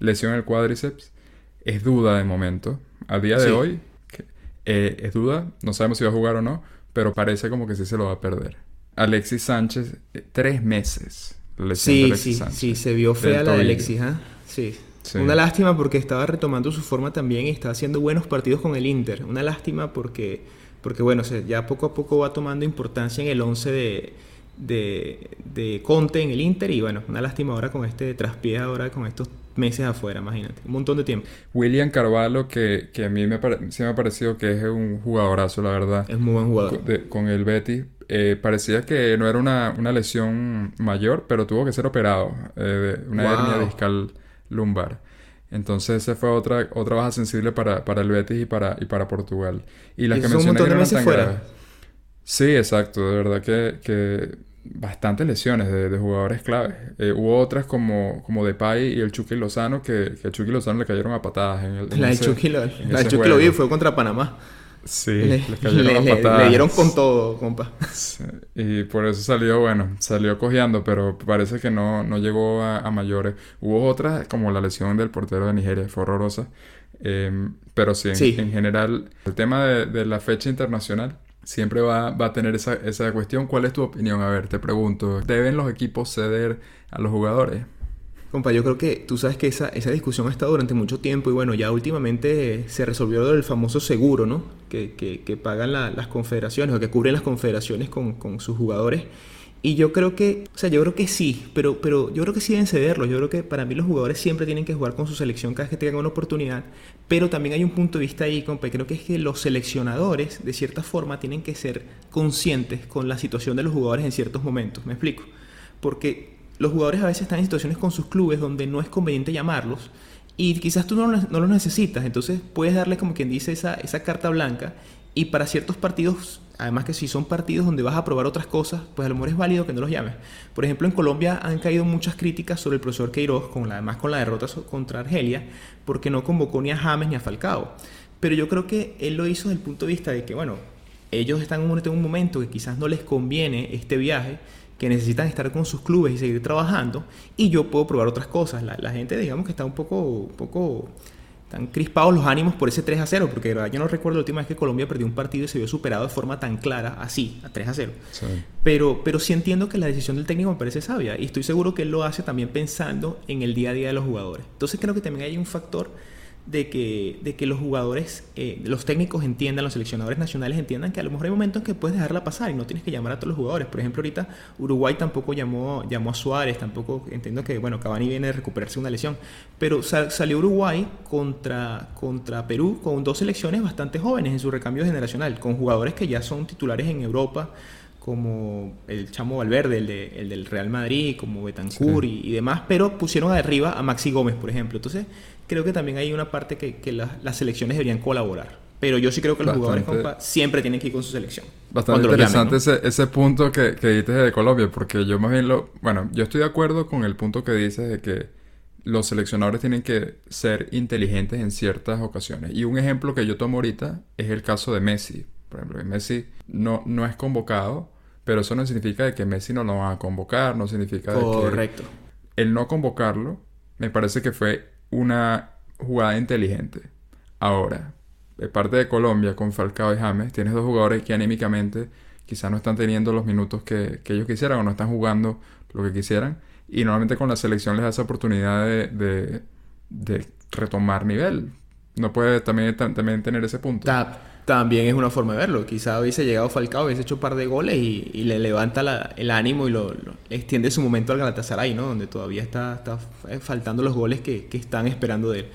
Lesión en el cuádriceps, es duda de momento. A día de hoy, eh, es duda, no sabemos si va a jugar o no, pero parece como que sí se lo va a perder. Alexis Sánchez, eh, tres meses. sí, sí, sí, se vio fea la de Alexis, ¿ah? Sí. Una lástima porque estaba retomando su forma también y está haciendo buenos partidos con el Inter. Una lástima porque, porque bueno, ya poco a poco va tomando importancia en el 11 de, de, de, Conte en el Inter y bueno, una lástima ahora con este traspié ahora con estos meses afuera, imagínate, un montón de tiempo. William Carvalho, que, que a mí me sí me ha parecido que es un jugadorazo, la verdad. Es muy buen jugador. con el Betis. Eh, parecía que no era una, una, lesión mayor, pero tuvo que ser operado. Eh, una hernia discal lumbar. Entonces esa fue otra, otra baja sensible para, para el Betis y para, y para Portugal. Y las que mencioné no tan fuera. Sí, exacto. De verdad que, que bastantes lesiones de, de jugadores claves. Eh, hubo otras como, como Depay y el Chucky Lozano que, que a Chucky Lozano le cayeron a patadas. En el, la Chucky, lo, la Chucky lo vi fue contra Panamá. Sí, le, le, dieron con todo, compa. Y por eso salió, bueno, salió cojeando, pero parece que no, no llegó a, mayores. Hubo otras, como la lesión del portero de Nigeria, fue horrorosa. Em, pero sí en, general, el tema de, de, la fecha internacional siempre va, va a tener esa, esa cuestión. ¿Cuál es tu opinión? A ver, te pregunto, ¿deben los equipos ceder a los jugadores? Compa, yo creo que tú sabes que esa, esa discusión ha estado durante mucho tiempo y bueno, ya últimamente se resolvió el famoso seguro, ¿no? Que, que, que pagan las confederaciones o que cubren las confederaciones con, con, sus jugadores. Y yo creo que, o sea, yo creo que sí, pero, pero yo creo que sí deben cederlo. Yo creo que para mí los jugadores siempre tienen que jugar con su selección cada vez que tengan una oportunidad. Pero también hay un punto de vista ahí, compa, creo que es que los seleccionadores, de cierta forma, tienen que ser conscientes con la situación de los jugadores en ciertos momentos. ¿Me explico? Porque los jugadores a veces están en situaciones con sus clubes donde no es conveniente llamarlos y quizás tú no, no los necesitas. Entonces puedes darle, como quien dice, esa, esa carta blanca y para ciertos partidos Además que si son partidos donde vas a probar otras cosas, pues a lo mejor es válido que no los llames. Por ejemplo, en Colombia han caído muchas críticas sobre el profesor Queiroz, con la, además con la derrota contra Argelia, porque no convocó ni a James ni a Falcao. Pero yo creo que él lo hizo desde el punto de vista de que, bueno, ellos están en un momento que quizás no les conviene este viaje, que necesitan estar con sus clubes y seguir trabajando, y yo puedo probar otras cosas. La, gente, digamos que está un poco, un poco están crispados los ánimos por ese 3 a 0, porque yo no recuerdo la última vez que Colombia perdió un partido y se vio superado de forma tan clara, así, a 3 a 0. Pero, pero sí entiendo que la decisión del técnico me parece sabia y estoy seguro que él lo hace también pensando en el día a día de los jugadores. Entonces creo que también hay un factor de que, de que los jugadores, eh, los técnicos entiendan, los seleccionadores nacionales entiendan que a lo mejor hay momentos en que puedes dejarla pasar y no tienes que llamar a todos los jugadores. Por ejemplo, ahorita Uruguay tampoco llamó, llamó a Suárez, tampoco entiendo que, bueno, Cavani viene de recuperarse una lesión, pero salió Uruguay contra, contra Perú con dos selecciones bastante jóvenes en su recambio generacional, con jugadores que ya son titulares en Europa como el Chamo Valverde, el, de, el del Real Madrid, como Betancourt y, demás, pero pusieron arriba a Maxi Gómez, por ejemplo. Entonces, creo que también hay una parte que, que las selecciones deberían colaborar. Pero yo sí creo que los jugadores, siempre tienen que ir con su selección. Bastante interesante ese, ese punto que, que dices de Colombia, porque yo más bien lo... Bueno, yo estoy de acuerdo con el punto que dices de que los seleccionadores tienen que ser inteligentes en ciertas ocasiones. Y un ejemplo que yo tomo ahorita es el caso de Messi. Por ejemplo, Messi no, no es convocado, pero eso no significa que Messi no lo van a convocar, no significa Correcto. que el no convocarlo me parece que fue una jugada inteligente. Ahora, de parte de Colombia con Falcao y James, tienes dos jugadores que anímicamente quizás no están teniendo los minutos que, ellos quisieran o no están jugando lo que quisieran. Y normalmente con la selección les da esa oportunidad de, de, retomar nivel. No puede también, también tener ese punto también es una forma de verlo. Quizá hubiese llegado Falcao, hubiese hecho un par de goles y, le levanta el ánimo y lo, extiende su momento al Galatasaray, ¿no? Donde todavía está, está faltando los goles que, están esperando de él.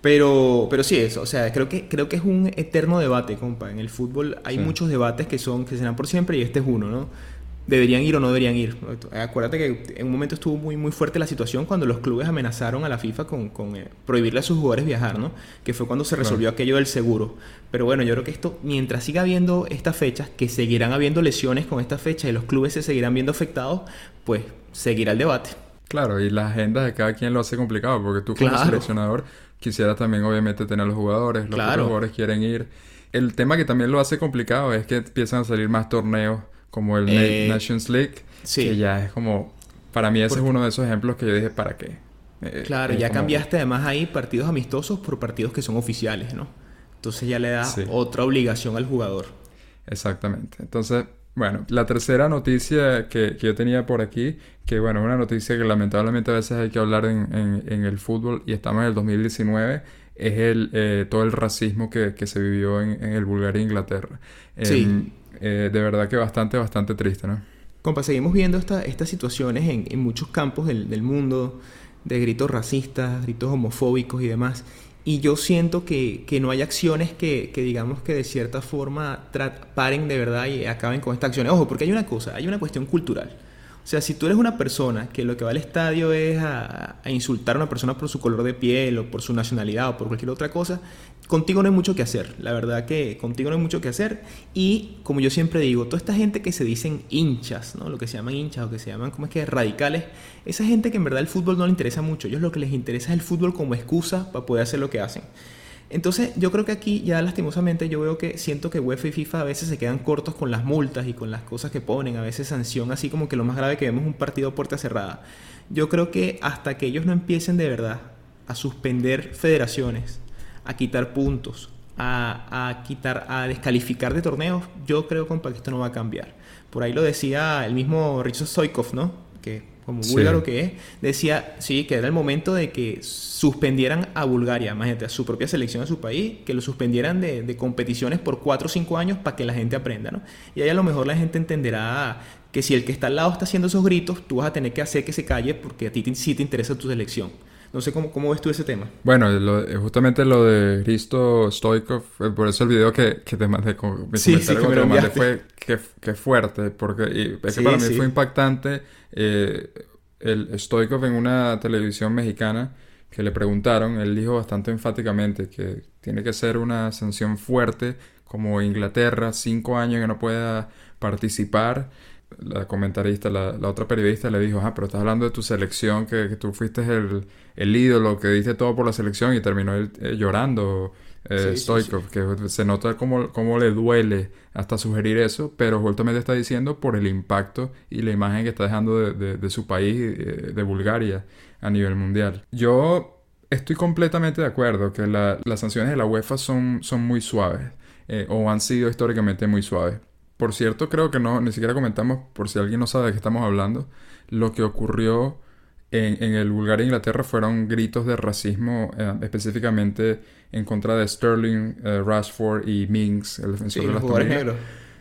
Pero, pero sí, eso, o sea, creo que, creo que es un eterno debate, compa. En el fútbol hay muchos debates que son, que serán por siempre y este es uno, ¿no? Deberían ir o no deberían ir. Acuérdate que en un momento estuvo muy, muy fuerte la situación cuando los clubes amenazaron a la FIFA con, con eh, prohibirle a sus jugadores viajar, ¿no? Que fue cuando se resolvió aquello del seguro. Pero bueno, yo creo que esto, mientras siga habiendo estas fechas, que seguirán habiendo lesiones con esta fecha y los clubes se seguirán viendo afectados, pues seguirá el debate. Claro, y la agenda de cada quien lo hace complicado, porque tú como seleccionador quisieras también obviamente tener a los jugadores, los, los jugadores quieren ir. El tema que también lo hace complicado es que empiezan a salir más torneos como el eh, Nations League, que ya es como, para mí ese es uno de esos ejemplos que yo dije, ¿para qué? Eh, claro, ya cambiaste además ahí partidos amistosos por partidos que son oficiales, ¿no? Entonces ya le da otra obligación al jugador. Exactamente. Entonces, bueno, la tercera noticia que, que, yo tenía por aquí, que bueno, es una noticia que lamentablemente a veces hay que hablar en, en, el fútbol y estamos en el 2019, es el, eh, todo el racismo que, que se vivió en, el Bulgaria e Inglaterra. Sí. Eh, de verdad que bastante, bastante triste, ¿no? Compa, seguimos viendo estas situaciones en, muchos campos del, del, mundo, de gritos racistas, gritos homofóbicos y demás. Y yo siento que, que no hay acciones que, que, digamos que de cierta forma paren de verdad y acaben con estas acciones. Ojo, porque hay una cosa, hay una cuestión cultural. O sea, si tú eres una persona que lo que va al estadio es a, insultar a una persona por su color de piel o por su nacionalidad o por cualquier otra cosa, contigo no hay mucho que hacer. La verdad que contigo no hay mucho que hacer. Y como yo siempre digo, toda esta gente que se dicen hinchas, ¿no? Lo que se llaman hinchas o que se llaman, ¿cómo es que? Radicales. Esa gente que en verdad el fútbol no le interesa mucho. Ellos lo que les interesa es el fútbol como excusa para poder hacer lo que hacen. Entonces yo creo que aquí ya lastimosamente yo veo que siento que UEFA y FIFA a veces se quedan cortos con las multas y con las cosas que ponen, a veces sanción así como que lo más grave que vemos es un partido puerta cerrada. Yo creo que hasta que ellos no empiecen de verdad a suspender federaciones, a quitar puntos, a, quitar, a descalificar de torneos, yo creo compa, que esto no va a cambiar. Por ahí lo decía el mismo Richard Soikov, ¿no? Que como Sí. búlgaro que es, decía, sí, que era el momento de que suspendieran a Bulgaria, imagínate, a su propia selección, a su país, que lo suspendieran de, de competiciones por 4 o 5 años para que la gente aprenda, ¿no? Y ahí a lo mejor la gente entenderá que si el que está al lado está haciendo esos gritos, tú vas a tener que hacer que se calle porque a ti te- sí te interesa tu selección. No sé cómo, cómo ves tú ese tema. Bueno, lo- eh, justamente lo de Risto Stoikov, eh, por eso el video que, que te mandé, con, mi Sí, que te lo mandé fue que, que fuerte, porque y es que para mí fue impactante eh, el Stoikov en una televisión mexicana que le preguntaron, él dijo bastante enfáticamente que tiene que ser una sanción fuerte, como Inglaterra, cinco años que no pueda participar. La comentarista, la, la otra periodista le dijo, ah, pero estás hablando de tu selección, que, que tú fuiste el, el ídolo, que diste todo por la selección y terminó él, eh, llorando, eh, Sí, sí, Stoikov, que se nota cómo, cómo le duele hasta sugerir eso, pero justamente está diciendo por el impacto y la imagen que está dejando de, de- de su país, eh, de Bulgaria, a nivel mundial. Yo estoy completamente de acuerdo que la- las sanciones de la UEFA son, son muy suaves, eh, o han sido históricamente muy suaves. Por cierto, creo que no, ni siquiera comentamos, por si alguien no sabe de qué estamos hablando, lo que ocurrió en, en el Bulgaria-Inglaterra fueron gritos de racismo, eh, específicamente en contra de Sterling, eh, Rashford y Mings, el defensor Sí, de las jugadores.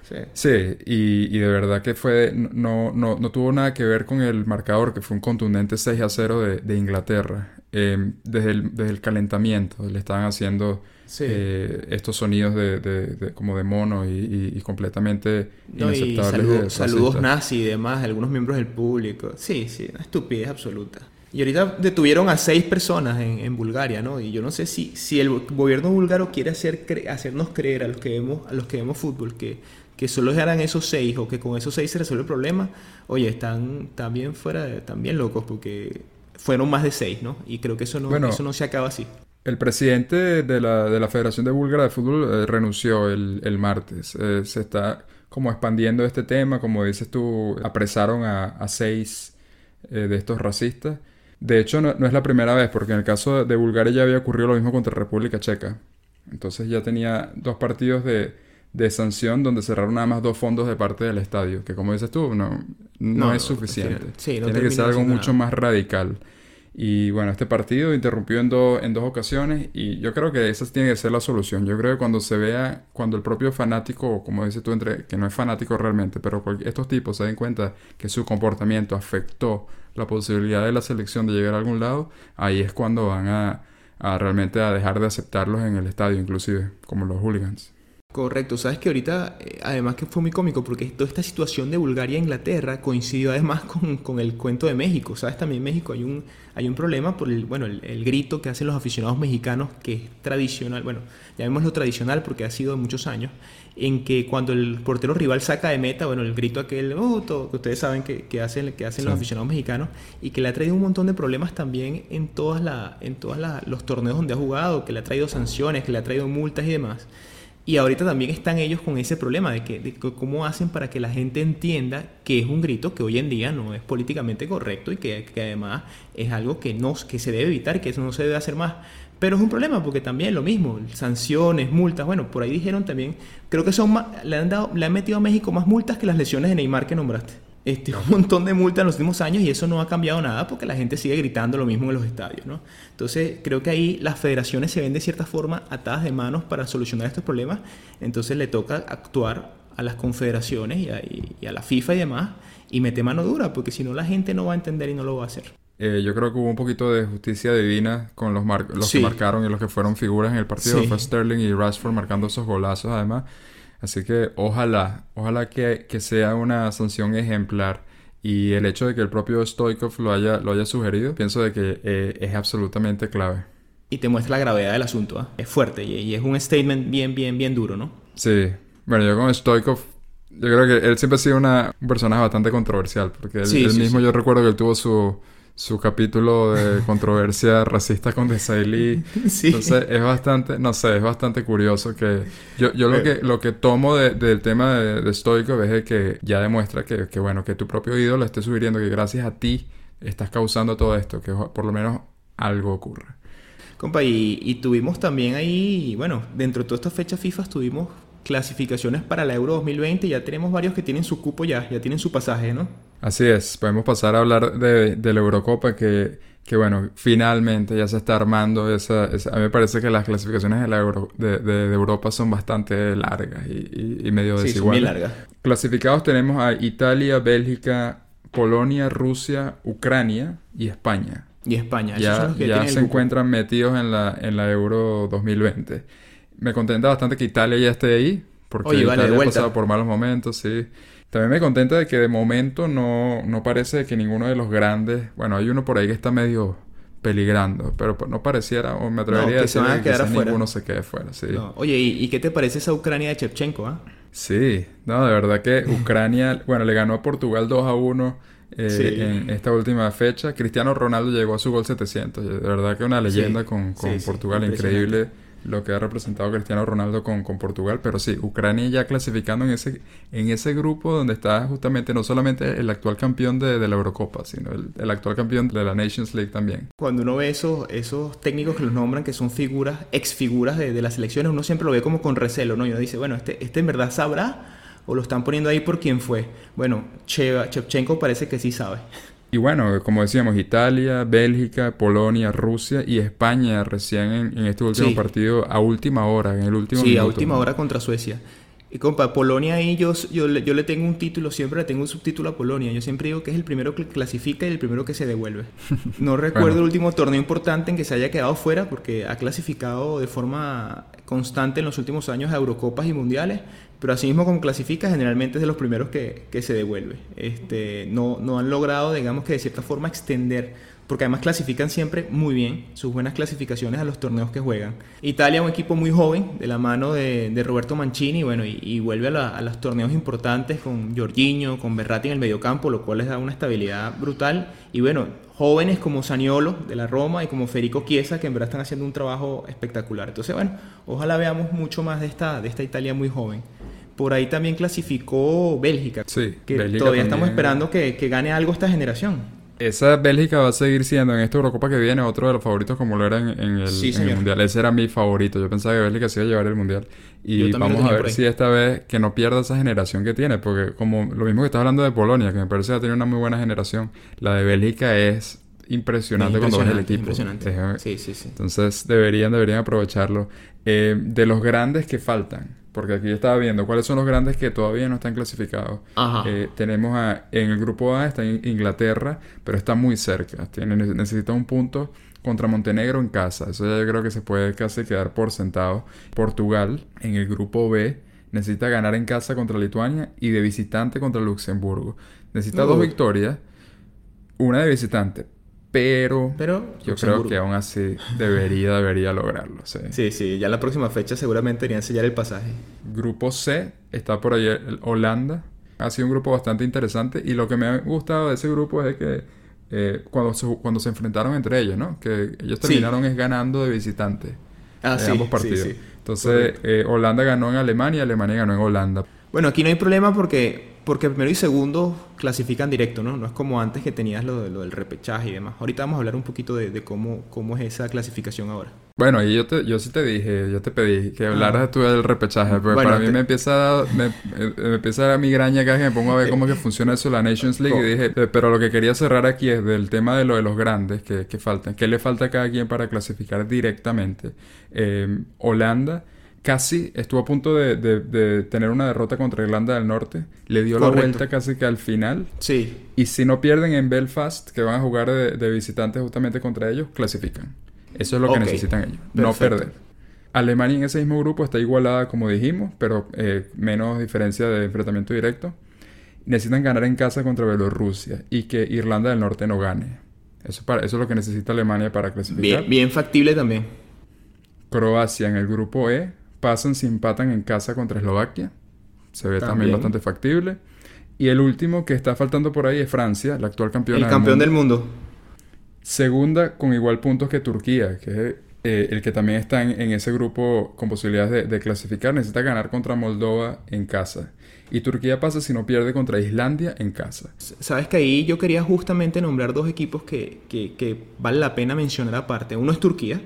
Sí. Sí, y, y de verdad que fue, no, no, no tuvo nada que ver con el marcador, que fue un contundente 6 a 0 de, de Inglaterra. Eh, desde, el, desde el calentamiento le estaban haciendo Sí. eh, estos sonidos de, de- de- como de mono y, y- y completamente No, y inaceptables. saludo- de saludos racistas. nazi y demás, de algunos miembros del público. Sí, sí, una estupidez absoluta. Y ahorita detuvieron a seis personas en, en Bulgaria, ¿no? Y yo no sé si, si el gobierno búlgaro quiere hacer cre- hacernos creer a los que vemos, a los que vemos fútbol que, que solo eran esos seis o que con esos seis se resuelve el problema. Oye, están también fuera, de- bien locos porque fueron más de seis, ¿no? Y creo que eso no, Bueno. eso no se acaba así. El presidente de la, de la Federación de Búlgara de Fútbol eh, renunció el, el martes. Eh, se está como expandiendo este tema, como dices tú, apresaron a, a seis eh, de estos racistas. De hecho, no, no es la primera vez, porque en el caso de Bulgaria ya había ocurrido lo mismo contra República Checa. Entonces ya tenía dos partidos de, de sanción donde cerraron nada más dos fondos de parte del estadio, que como dices tú, no, no, No, es suficiente. sí, Tiene que ser algo mucho más radical. Y bueno, este partido interrumpió en, do- en dos ocasiones y yo creo que esa tiene que ser la solución. Yo creo que cuando se vea, cuando el propio fanático, como dices tú, entre, que no es fanático realmente, pero estos tipos se den cuenta que su comportamiento afectó la posibilidad de la selección de llegar a algún lado, ahí es cuando van a, a realmente a dejar de aceptarlos en el estadio, inclusive, como los hooligans. Correcto, sabes que ahorita, eh, además que fue muy cómico, porque toda esta situación de Bulgaria e Inglaterra coincidió además con, con el cuento de México. Sabes, también en México hay un, hay un problema por el, bueno, el, el grito que hacen los aficionados mexicanos, que es tradicional, bueno, llamémoslo tradicional porque ha sido de muchos años, en que cuando el portero rival saca de meta, bueno, el grito aquel, oh, todo, que ustedes saben que, que hacen, que hacen los aficionados mexicanos, y que le ha traído un montón de problemas también en todos la, en todas la- los torneos donde ha jugado, que le ha traído sanciones, que le ha traído multas y demás. Y ahorita también están ellos con ese problema de, que, de cómo hacen para que la gente entienda que es un grito que hoy en día no es políticamente correcto y que, que además es algo que, no, que se debe evitar, que eso no se debe hacer más. Pero es un problema porque también lo mismo, sanciones, multas, bueno, por ahí dijeron también, creo que son más, le han, dado, le han metido a México más multas que las lesiones de Neymar que nombraste. Este, un montón de multas en los últimos años y eso no ha cambiado nada porque la gente sigue gritando lo mismo en los estadios, ¿no? Entonces, creo que ahí las federaciones se ven de cierta forma atadas de manos para solucionar estos problemas. Entonces, le toca actuar a las confederaciones y a, y- y a la FIFA y demás y meter mano dura porque si no la gente no va a entender y no lo va a hacer. Eh, yo creo que hubo un poquito de justicia divina con los, los Sí. que marcaron y los que fueron figuras en el partido. Sí. Fue Sterling y Rashford marcando esos golazos además. Así que ojalá, ojalá que, que sea una sanción ejemplar. Y el hecho de que el propio Stoikov lo haya, lo haya sugerido, pienso de que eh, es absolutamente clave. Y te muestra la gravedad del asunto. ¿ah? Es fuerte y, y es un statement bien, bien, bien duro, ¿no? Sí. Bueno, yo con Stoikov, yo creo que él siempre ha sido una, un personaje bastante controversial. Porque él, Sí, él sí, mismo sí. yo recuerdo que él tuvo su, su capítulo de controversia racista con Desailly. Sí. Entonces es bastante, no sé, es bastante curioso que yo, yo lo que lo que tomo de- del tema de, de Stoikov es de que ya demuestra que, que, bueno, que tu propio ídolo esté sugiriendo que gracias a ti estás causando todo esto, que por lo menos algo ocurre. Compa, y, y tuvimos también ahí, bueno, dentro de todas estas fechas FIFA tuvimos clasificaciones para la Euro 2020. Ya tenemos varios que tienen su cupo ya, ya tienen su pasaje, ¿no? Así es, podemos pasar a hablar de, de la Eurocopa que, que, bueno, finalmente ya se está armando esa, esa, A mí me parece que las clasificaciones de, la Euro, de, de, Europa son bastante largas y, y, y medio Sí, son desiguales. bien largas. Clasificados tenemos a Italia, Bélgica, Polonia, Rusia, Ucrania y España. Y España, esos son Ya, los que ya se encuentran metidos en la, en la Euro 2020. Me contenta bastante que Italia ya esté ahí, porque Oye, vale, de Italia ha pasado por malos momentos, sí. También me contenta de que de momento no, no parece que ninguno de los grandes... Bueno, hay uno por ahí que está medio peligrando, pero no pareciera, o me atrevería No, a decir que ninguno se quede fuera, sí. No. Oye, ¿y, y qué te parece esa Ucrania de Shevchenko, ah? Sí, no, de verdad que Ucrania, bueno, le ganó a Portugal 2 a 1 eh, Sí. en esta última fecha. Cristiano Ronaldo llegó a su gol 700. De verdad que una leyenda Sí, con, con sí, Portugal. Increíble lo que ha representado Cristiano Ronaldo con, con Portugal. Pero sí, Ucrania ya clasificando en ese, en ese grupo donde está justamente no solamente el actual campeón de, de la Eurocopa, sino el, el actual campeón de la Nations League también. Cuando uno ve esos, esos técnicos que los nombran, que son figuras, ex figuras de, de las selecciones, uno siempre lo ve como con recelo, ¿no? Y uno dice, bueno, este, este en verdad sabrá o lo están poniendo ahí por quién fue. Bueno, Cheva, Shevchenko parece que sí sabe. Y bueno, como decíamos, Italia, Bélgica, Polonia, Rusia y España recién en, en este último Sí. partido a última hora, en el último Sí, a última ¿no? hora contra Suecia. Y compa, Polonia ahí yo, yo, le- yo le tengo un título, siempre le tengo un subtítulo a Polonia. Yo siempre digo que es el primero que clasifica y el primero que se devuelve. No recuerdo Bueno. el último torneo importante en que se haya quedado fuera porque ha clasificado de forma constante en los últimos años a Eurocopas y Mundiales. Pero así mismo como clasifica, generalmente es de los primeros que, que se devuelve. Este, no, no han logrado, digamos que de cierta forma, extender porque además clasifican siempre muy bien sus buenas clasificaciones a los torneos que juegan. Italia, un equipo muy joven, de la mano de, de Roberto Mancini, bueno, y, y vuelve a, la- a los torneos importantes con Jorginho, con Berratti en el mediocampo, lo cual les da una estabilidad brutal. Y bueno, jóvenes como Saniolo de la Roma y como Federico Chiesa, que en verdad están haciendo un trabajo espectacular. Entonces, bueno, ojalá veamos mucho más de esta, de esta Italia muy joven. Por ahí también clasificó Bélgica, Sí, que Bélgica todavía estamos también. esperando que, que gane algo esta generación. Esa Bélgica va a seguir siendo en esta Eurocopa que viene otro de los favoritos como lo era en, en el, Sí, en el señor. Mundial. Ese era mi favorito. Yo pensaba que Bélgica se iba a llevar el Mundial. Y vamos a ver si esta vez que no pierda esa generación que tiene. Porque como lo mismo que estás hablando de Polonia, que me parece que tenido una muy buena generación, la de Bélgica es impresionante, cuando ves el equipo. impresionante. Es- Sí, sí, sí. Entonces deberían, deberían aprovecharlo. Eh, de los grandes que faltan, porque aquí estaba viendo cuáles son los grandes que todavía no están clasificados. Ajá. Eh, tenemos a, en el grupo A está In- Inglaterra, pero está muy cerca. Tiene, necesita un punto contra Montenegro en casa. Eso ya yo creo que se puede casi quedar por sentado. Portugal en el grupo B necesita ganar en casa contra Lituania y de visitante contra Luxemburgo. Necesita dos victorias, una de visitante, pero Pero yo creo que aún así debería, debería lograrlo. sí. Sí, sí, ya la próxima fecha seguramente deberían sellar el pasaje. Grupo C está por ahí Holanda. Ha sido un grupo bastante interesante y lo que me ha gustado de ese grupo es que eh, cuando, se, cuando se enfrentaron entre ellos, ¿no? Que ellos Sí. terminaron es ganando de visitante Ah, en sí, ambos partidos. sí. Entonces eh, Holanda ganó en Alemania y Alemania ganó en Holanda. Bueno, aquí no hay problema porque, porque primero y segundo clasifican directo, ¿no? No es como antes que tenías lo, de- lo del repechaje y demás. Ahorita vamos a hablar un poquito de, de cómo, cómo es esa clasificación ahora. Bueno, y yo, te, yo sí te dije, yo te pedí que hablaras Ah. tú del repechaje, porque Bueno, para mí te- me empieza a dar, me, me empieza a dar migraña vez que me pongo a ver cómo que funciona eso la Nations League y dije, eh, pero lo que quería cerrar aquí es del tema de lo de los grandes que, que faltan, qué le falta a cada quien para clasificar directamente. Eh, Holanda casi estuvo a punto de, de- de tener una derrota contra Irlanda del Norte, le dio la vuelta casi que al final Sí, y si no pierden en Belfast, que van a jugar de, de visitantes justamente contra ellos, clasifican. Eso es lo que necesitan ellos, no perder. Alemania en ese mismo grupo está igualada, como dijimos, pero eh, menos diferencia de enfrentamiento directo. Necesitan ganar en casa contra Bielorrusia y que Irlanda del Norte no gane. Eso, para, eso es lo que necesita Alemania para clasificar. bien, bien factible también. Croacia en el grupo E pasan si empatan en casa contra Eslovaquia. Se ve también, También. bastante factible. Y el último que está faltando por ahí es Francia, la actual campeona El campeón del mundo. mundo. Segunda con igual puntos que Turquía, que es eh, el que también está en, en ese grupo con posibilidades de, de clasificar. Necesita ganar contra Moldova en casa. Y Turquía pasa si no pierde contra Islandia en casa. Sabes que ahí yo quería justamente nombrar dos equipos que, que- que vale la pena mencionar aparte. Uno es Turquía,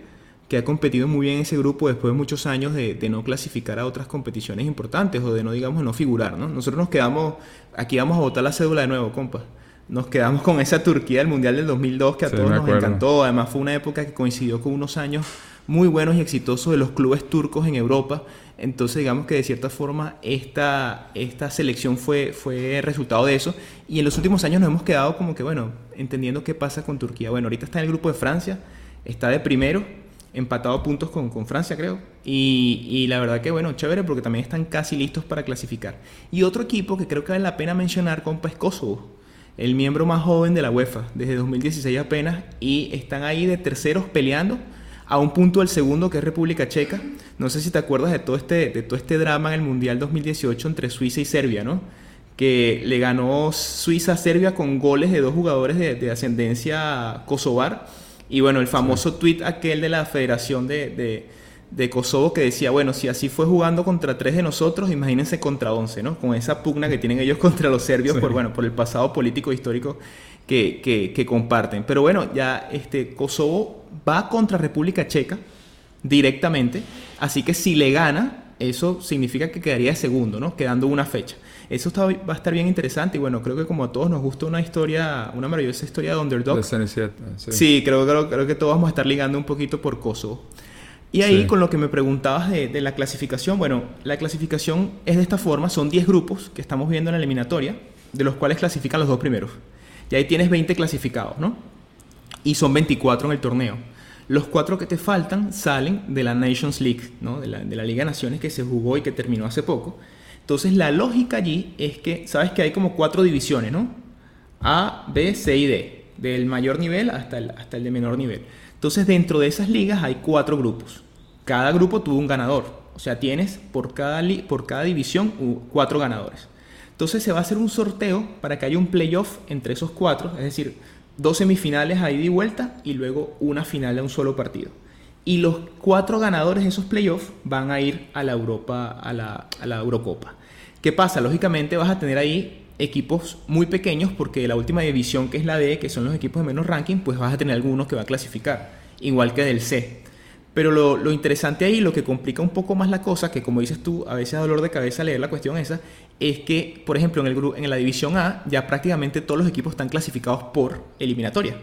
que ha competido muy bien en ese grupo después de muchos años de, de, no clasificar a otras competiciones importantes o de no, digamos, no figurar, ¿no? Nosotros nos quedamos, aquí vamos a votar la cédula de nuevo, compa. Nos quedamos con esa Turquía del Mundial del 2002 que a Sí, todos nos encantó. Además fue una época que coincidió con unos años muy buenos y exitosos de los clubes turcos en Europa. Entonces digamos que de cierta forma esta, esta selección fue, fue resultado de eso. Y en los últimos años nos hemos quedado como que, bueno, entendiendo qué pasa con Turquía. Bueno, ahorita está en el grupo de Francia, está de primero, empatado a puntos con, con Francia, creo. Y, y la verdad que, bueno, chévere porque también están casi listos para clasificar. Y otro equipo que creo que vale la pena mencionar, compa, es Kosovo. El miembro más joven de la UEFA, desde 2016 apenas, y están ahí de terceros peleando a un punto del segundo, que es República Checa. No sé si te acuerdas de todo este, de todo este drama en el Mundial 2018 entre Suiza y Serbia, ¿no? Que le ganó Suiza a Serbia con goles de dos jugadores de, de ascendencia kosovar. Y bueno, el famoso tweet aquel de la Federación de, de, de Kosovo que decía, bueno, si así fue jugando contra tres de nosotros, imagínense contra once, ¿no? Con esa pugna que tienen ellos contra los serbios Sí. por, bueno, por el pasado político e histórico que, que- que comparten. Pero bueno, ya este, Kosovo va contra República Checa directamente, así que si le gana, eso significa que quedaría de segundo, ¿no? Quedando una fecha. Eso está- va a estar bien interesante y bueno, creo que como a todos nos gusta una historia, una maravillosa historia de underdog. Sí. Sí, creo, creo, creo que todos vamos a estar ligando un poquito por Kosovo. Y ahí Sí. con lo que me preguntabas de, de la clasificación, bueno, la clasificación es de esta forma, son 10 grupos que estamos viendo en la eliminatoria, de los cuales clasifican los dos primeros. Y ahí tienes 20 clasificados, ¿no? Y son 24 en el torneo. Los cuatro que te faltan salen de la Nations League, ¿no? de, la, de la Liga de Naciones que se jugó y que terminó hace poco. Entonces la lógica allí es que, sabes que hay como cuatro divisiones, ¿no? A, B, C y D, del mayor nivel hasta el, hasta el de menor nivel. Entonces dentro de esas ligas hay cuatro grupos. Cada grupo tuvo un ganador. O sea, tienes por cada, por cada división cuatro ganadores. Entonces se va a hacer un sorteo para que haya un playoff entre esos cuatro, es decir, dos semifinales a ida y vuelta y luego una final de un solo partido. Y los cuatro ganadores de esos playoffs van a ir a la Europa, a la, a la Eurocopa. ¿Qué pasa? Lógicamente vas a tener ahí equipos muy pequeños porque la última división que es la D, que son los equipos de menos ranking, pues vas a tener algunos que va a clasificar, igual que del C. Pero lo, lo interesante ahí, lo que complica un poco más la cosa, que como dices tú, a veces da dolor de cabeza leer la cuestión esa, es que, por ejemplo, en, el, gru- en la división A ya prácticamente todos los equipos están clasificados por eliminatoria.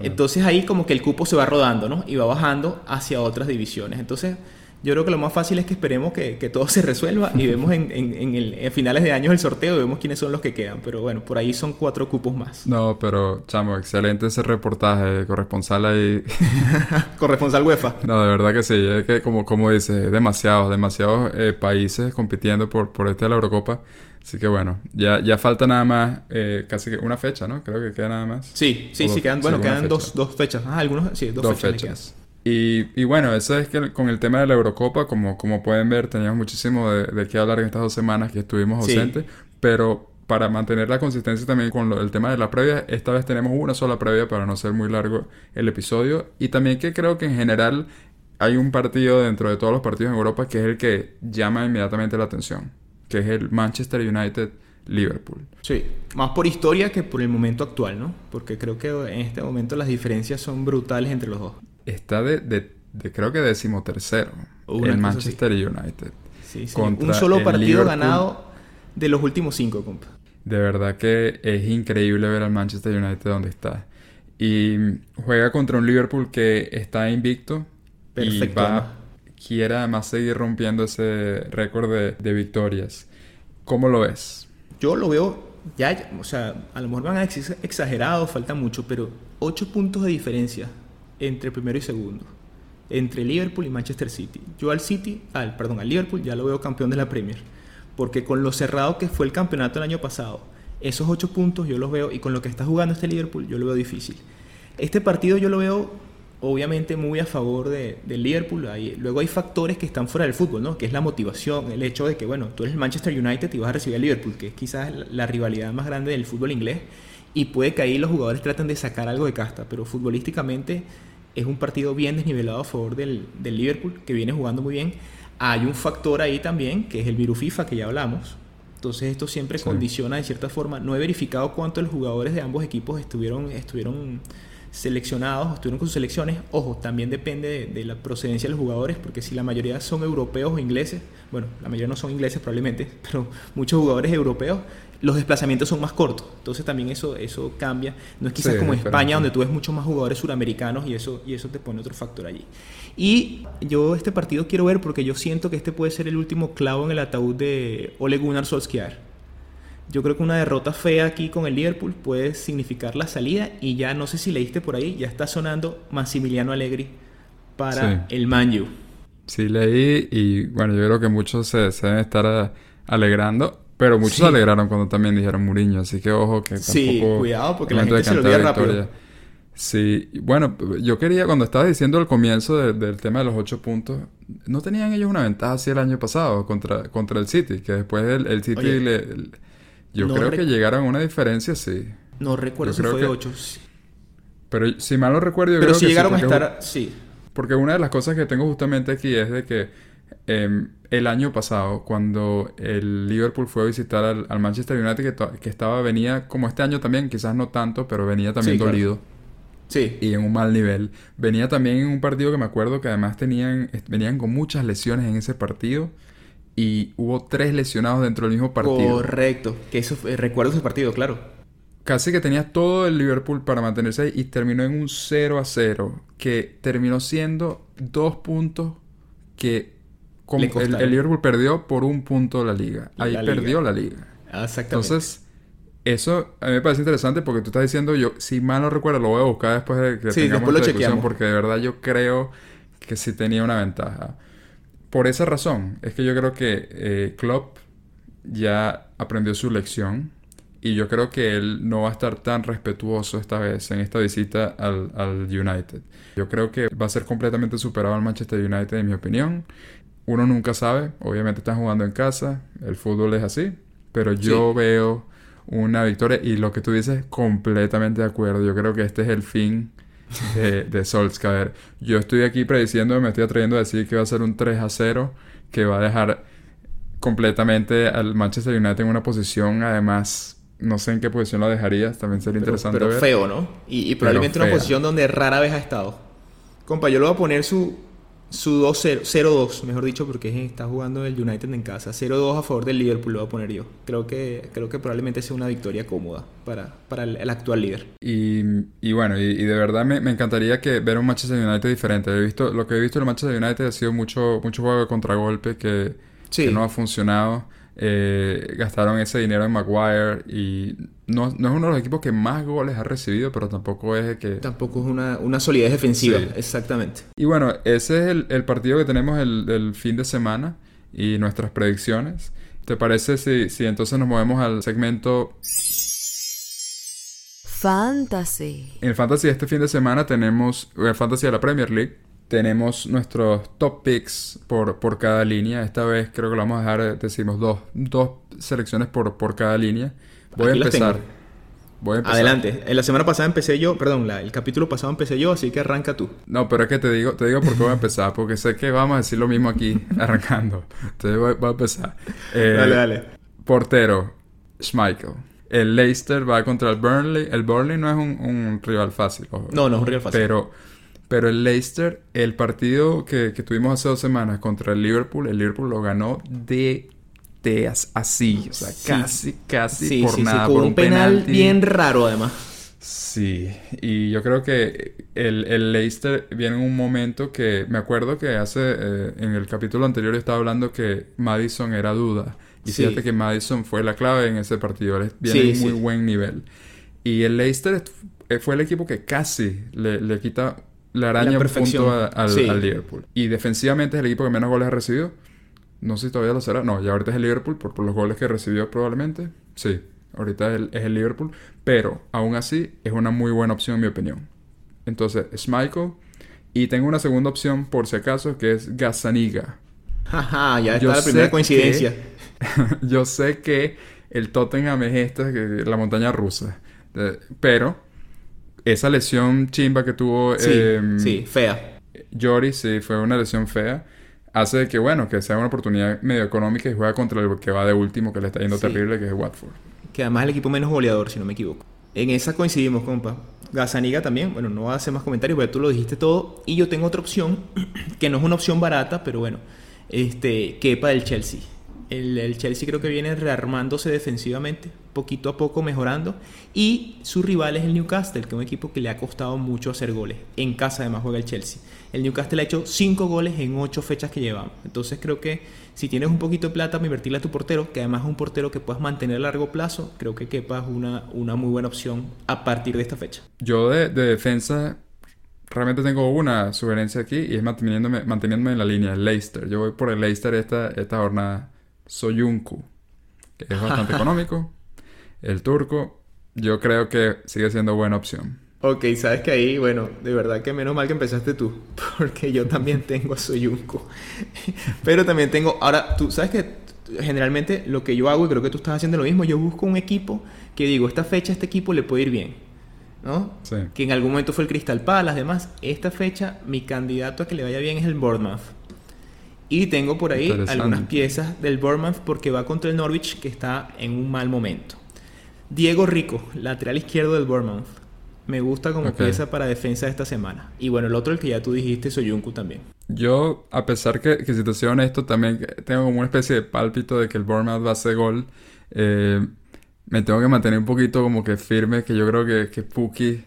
Entonces ahí como que el cupo se va rodando, ¿no? Y va bajando hacia otras divisiones. Entonces yo creo que lo más fácil es que esperemos que, que todo se resuelva y vemos en, en- en el- en finales de años el sorteo y vemos quiénes son los que quedan. Pero bueno, por ahí son cuatro cupos más. No, pero, chamo, excelente ese reportaje, corresponsal ahí. Corresponsal UEFA. No, de verdad que sí, es que como, como dice, demasiados, demasiados eh, países compitiendo por, por este de la Eurocopa. Así que bueno, ya, ya falta nada más, eh, casi que una fecha, ¿no? Creo que queda nada más. Sí, sí, O sí, quedan, bueno, quedan fecha. dos, dos fechas. Ah, algunos, sí, dos, Dos fechas. le fechas. Y, y bueno, eso es que con el tema de la Eurocopa, como, como pueden ver, teníamos muchísimo de, de qué hablar en estas dos semanas que estuvimos Sí. ausentes, pero para mantener la consistencia también con lo- el tema de la previa, esta vez tenemos una sola previa para no ser muy largo el episodio. Y también que creo que en general hay un partido dentro de todos los partidos en Europa que es el que llama inmediatamente la atención, que es el Manchester United-Liverpool. Sí, más por historia que por el momento actual, ¿no? Porque creo que en este momento las diferencias son brutales entre los dos. Está de, de- de creo que decimotercero, Una el cosa Manchester United. Sí, sí. Contra Un solo el partido Liverpool. ganado de los últimos cinco, compa. De verdad que es increíble ver al Manchester United donde está. Y juega contra un Liverpool que está invicto. Perfecto, Y va, quiere además seguir rompiendo ese récord de, de victorias. ¿Cómo lo ves? Yo lo veo ya, o sea, a lo mejor van a ex- exagerado, falta mucho, pero ocho puntos de diferencia entre primero y segundo. Entre Liverpool y Manchester City. Yo al City, al, perdón, al Liverpool ya lo veo campeón de la Premier. Porque con lo cerrado que fue el campeonato el año pasado, esos ocho puntos yo los veo, y con lo que está jugando este Liverpool, yo lo veo difícil. Este partido yo lo veo obviamente muy a favor de, del Liverpool. Hay- luego hay factores que están fuera del fútbol, ¿no? Que es la motivación, el hecho de que, bueno, tú eres el Manchester United y vas a recibir al Liverpool, que es quizás la, la rivalidad más grande del fútbol inglés. Y puede que ahí los jugadores traten de sacar algo de casta, pero futbolísticamente es un partido bien desnivelado a favor del, del Liverpool, que viene jugando muy bien. Hay un factor ahí también, que es el virus FIFA, que ya hablamos. Entonces esto siempre Sí. condiciona de cierta forma. No he verificado cuántos los jugadores de ambos equipos estuvieron, estuvieron seleccionados, estuvieron con sus selecciones. Ojo, también depende de, de, la procedencia de los jugadores, porque si la mayoría son europeos o ingleses, bueno, la mayoría no son ingleses probablemente, pero muchos jugadores europeos, los desplazamientos son más cortos. Entonces también eso, eso cambia. No es quizás Sí, como es España, donde tú ves muchos más jugadores suramericanos y eso, y eso te pone otro factor allí. Y yo este partido quiero ver porque yo siento que este puede ser el último clavo en el ataúd de Ole Gunnar Solskjaer. Yo creo que una derrota fea aquí con el Liverpool puede significar la salida y ya no sé si leíste por ahí, ya está sonando Massimiliano Allegri para Sí. el Man U. Sí, leí y bueno, yo creo que muchos se, se deben estar eh, alegrando, pero muchos Sí. se alegraron cuando también dijeron Mourinho, así que ojo que Sí, tampoco... cuidado, porque la gente se lo rápido. victoria. Sí, bueno, yo quería, cuando estaba diciendo al comienzo de- del tema de los ocho puntos, ¿no tenían ellos una ventaja así el año pasado contra, contra el City? Que después el, el City Oye, le... el- yo no creo que llegaron a una diferencia, sí. No recuerdo si fue que- de 8. Pero si mal no recuerdo, yo Pero creo si que llegaron a estar... Sí. Porque una de las cosas que tengo justamente aquí es de que em, el año pasado, cuando el Liverpool fue a visitar al, al Manchester United, que, estaba, venía como este año también, quizás no tanto, pero venía también Sí, claro. dolido Sí. y en un mal nivel. Venía también en un partido que me acuerdo que además tenían, venían con muchas lesiones en ese partido y hubo tres lesionados dentro del mismo partido. Correcto. Que eso fue- recuerdo ese partido, claro. Casi que tenía todo el Liverpool para mantenerse ahí y terminó en un 0 a 0, que terminó siendo dos puntos que el, Liverpool perdió por un punto la liga. Ahí La liga. perdió la liga. Ah, Exactamente. Entonces, eso a mí me parece interesante porque tú estás diciendo, yo, si mal no recuerdo, lo voy a buscar después de que Sí, tengamos después lo discusión, chequeamos. porque de verdad yo creo que sí tenía una ventaja. Por esa razón, es que yo creo que eh, Klopp ya aprendió su lección y yo creo que él no va a estar tan respetuoso esta vez en esta visita al, al United. Yo creo que va a ser completamente superado al Manchester United, en mi opinión. Uno nunca sabe, obviamente están jugando en casa, el fútbol es así, pero yo veo una victoria y lo que tú dices, completamente de acuerdo. Yo creo que este es el fin de, de Solskjaer. Yo estoy aquí prediciendo, me estoy atreviendo a decir que va a ser un 3 a 0, que va a dejar completamente al Manchester United en una posición, además, no sé en qué posición lo dejarías, también sería Pero, interesante pero ver. feo, ¿no? Y, y probablemente una posición donde rara vez ha estado. Compa, yo le voy a poner su, su 2-0, 0-2, mejor dicho, porque está jugando el United en casa. 0-2 a favor del Liverpool lo voy a poner yo. Creo que, creo que probablemente sea una victoria cómoda para, para el, el actual líder. Y, y bueno, y, y de verdad me, me encantaría que ver un Manchester United diferente. He visto, lo que he visto del Manchester United ha sido mucho, mucho juego de contragolpe que, Sí. que no ha funcionado. Eh, gastaron ese dinero en Maguire y no, no es uno de los equipos que más goles ha recibido, pero tampoco es el que... Tampoco es una, una solidez defensiva, Sí. exactamente. Y bueno, ese es el, el partido que tenemos el, el fin de semana y nuestras predicciones. ¿Te parece si, si entonces nos movemos al segmento Fantasy. En el Fantasy de este fin de semana tenemos, en el Fantasy de la Premier League, tenemos nuestros top picks por, por cada línea. Esta vez creo que lo vamos a dejar, decimos, dos, dos selecciones por, por cada línea. Voy Aquí a empezar. Voy a empezar. Adelante. En la semana pasada empecé yo, perdón, la- el capítulo pasado empecé yo, así que arranca tú. No, pero es que te digo, te digo por qué voy a empezar, porque sé que vamos a decir lo mismo aquí arrancando. Entonces voy, voy a empezar. Eh, Dale, dale. Portero, Schmeichel. El Leicester va contra el Burnley. El Burnley no es un, un rival fácil. ojo. No, no es un rival fácil. Pero, pero el Leicester, el partido que, que tuvimos hace dos semanas contra el Liverpool, el Liverpool lo ganó de, de as- así. O sea, Sí. casi, casi sí, por sí, nada. sí, por con un penal penalti. bien raro además. Sí, y yo creo que el, el Leicester viene en un momento que me acuerdo que hace eh, en el capítulo anterior estaba hablando que Madison era duda. Y Sí. fíjate que Madison fue la clave en ese partido. Viene Sí, en muy sí. buen nivel. Y el Leicester est- fue el equipo que casi le, le quita la araña perfección. punto a- al, Sí. al Liverpool. Y defensivamente es el equipo que menos goles ha recibido. No sé si todavía lo será. No, ya ahorita es el Liverpool por, por los goles que recibió probablemente. Sí, ahorita es el, es el Liverpool. Pero aún así es una muy buena opción en mi opinión. Entonces, Schmeichel. Y tengo una segunda opción por si acaso que es Gazzaniga. Jaja, ya Yo está la primera coincidencia. que- Yo sé que el Tottenham es esta, la montaña rusa. Eh, pero esa lesión chimba que tuvo Sí, em, sí, fea. Jory, sí, fue una lesión fea. Hace que, bueno, que sea una oportunidad medio económica y juega contra el que va de último, que le está yendo Sí. terrible, que es Watford. Que además es el equipo menos goleador, si no me equivoco. En esa coincidimos, compa. Gazaniga también. Bueno, no voy a hacer más comentarios porque tú lo dijiste todo. Y yo tengo otra opción, que no es una opción barata, pero bueno, este, Kepa del Chelsea. El, Chelsea creo que viene rearmándose defensivamente, poquito a poco mejorando. Y su rival es el Newcastle, que es un equipo que le ha costado mucho hacer goles. En casa además juega el Chelsea. El Newcastle ha hecho 5 goles en 8 fechas que llevamos. Entonces creo que si tienes un poquito de plata para invertirle a tu portero, que además es un portero que puedas mantener a largo plazo, creo que Kepa es una, una muy buena opción a partir de esta fecha. Yo de, defensa realmente tengo una sugerencia aquí y es manteniéndome, manteniéndome en la línea, el Leicester. Yo voy por el Leicester esta, esta jornada. Soyuncu, que es bastante económico. El turco, yo creo que sigue siendo buena opción. Ok, sabes que ahí, bueno, de verdad que menos mal que empezaste tú, porque yo también tengo a Soyuncu. Pero también tengo, ahora, tú sabes que generalmente lo que yo hago, y creo que tú estás haciendo lo mismo, yo busco un equipo que digo, esta fecha este equipo le puede ir bien. ¿no? Sí. Que en algún momento fue el Crystal Palace, además, esta fecha mi candidato a que le vaya bien es el Bournemouth. Y tengo por ahí algunas piezas del Bournemouth porque va contra el Norwich que está en un mal momento. Diego Rico, lateral izquierdo del Bournemouth. Me gusta como pieza para defensa de esta semana. Y bueno, el otro, el que ya tú dijiste, Soyuncu también. Yo, a pesar que, que si te soy honesto, también tengo como una especie de pálpito de que el Bournemouth va a hacer gol. Eh, me tengo que mantener un poquito como que firme, que yo creo que, que Puki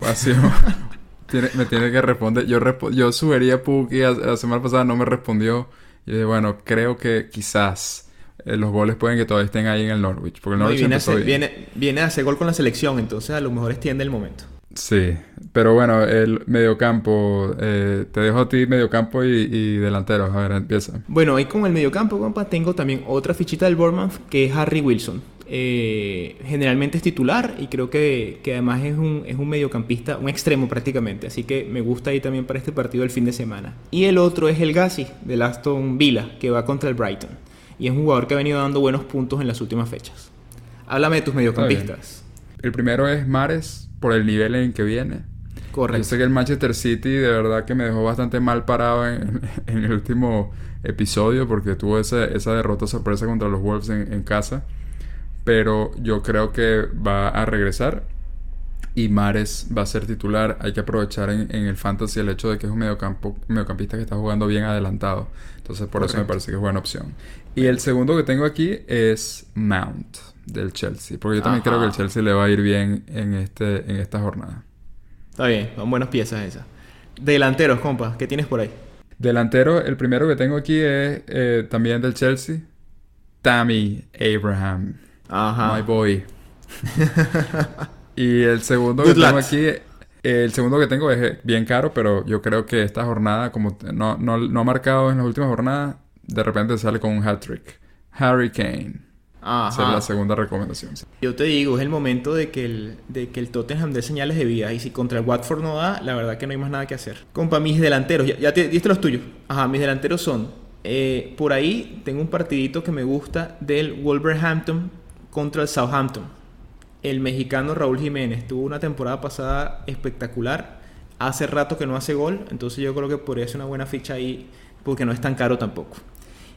ha sido me tiene que responder. Yo, yo sugería a Puki la semana pasada, no me respondió. Y dije, bueno, creo que quizás eh, los goles pueden que todavía estén ahí en el Norwich. Porque el Norwich viene, a viene, viene, a hacer gol con la selección, entonces a lo mejor extiende el momento. Sí, pero bueno, el mediocampo, eh, te dejo a ti mediocampo y, y delanteros. A ver, empieza. Bueno, ahí con el mediocampo, compa, tengo también otra fichita del Bournemouth que es Harry Wilson. Eh, generalmente es titular y creo que, además es un, es un mediocampista, un extremo prácticamente. Así que me gusta ahí también para este partido el fin de semana. Y el otro es el Gassi del Aston Villa, que va contra el Brighton. Y es un jugador que ha venido dando buenos puntos en las últimas fechas. Háblame de tus mediocampistas. El primero es Mares, por el nivel en que viene. Correcto. Yo sé que el Manchester City de verdad que me dejó bastante mal parado en, el último episodio porque tuvo esa, esa derrota sorpresa contra los Wolves en, en casa pero yo creo que va a regresar y Mares va a ser titular. Hay que aprovechar en, el fantasy el hecho de que es un mediocampo, mediocampista que está jugando bien adelantado. Entonces por eso me parece que es buena opción. Y el segundo que tengo aquí es Mount del Chelsea, porque yo también creo que el Chelsea le va a ir bien en, este, en esta jornada. Está bien, son buenas piezas esas. Delanteros, compa, ¿qué tienes por ahí? Delantero, el primero que tengo aquí es eh, también del Chelsea, Tammy Abraham. Ajá. My boy. y el segundo que tengo aquí, el segundo que tengo es bien caro, pero yo creo que esta jornada, como no, no, ha marcado en las últimas jornadas, de repente sale con un hat-trick. Harry Kane. Ajá. Esa es la segunda recomendación. Yo te digo, es el momento de que el, de que el Tottenham dé señales de vida. Y si contra el Watford no da, la verdad que no hay más nada que hacer. Compa, mis delanteros, ya, te diste los tuyos. Ajá, mis delanteros son. Eh, por ahí tengo un partidito que me gusta del Wolverhampton contra el Southampton. El mexicano Raúl Jiménez tuvo una temporada pasada espectacular. Hace rato que no hace gol, entonces yo creo que podría ser una buena ficha ahí porque no es tan caro tampoco.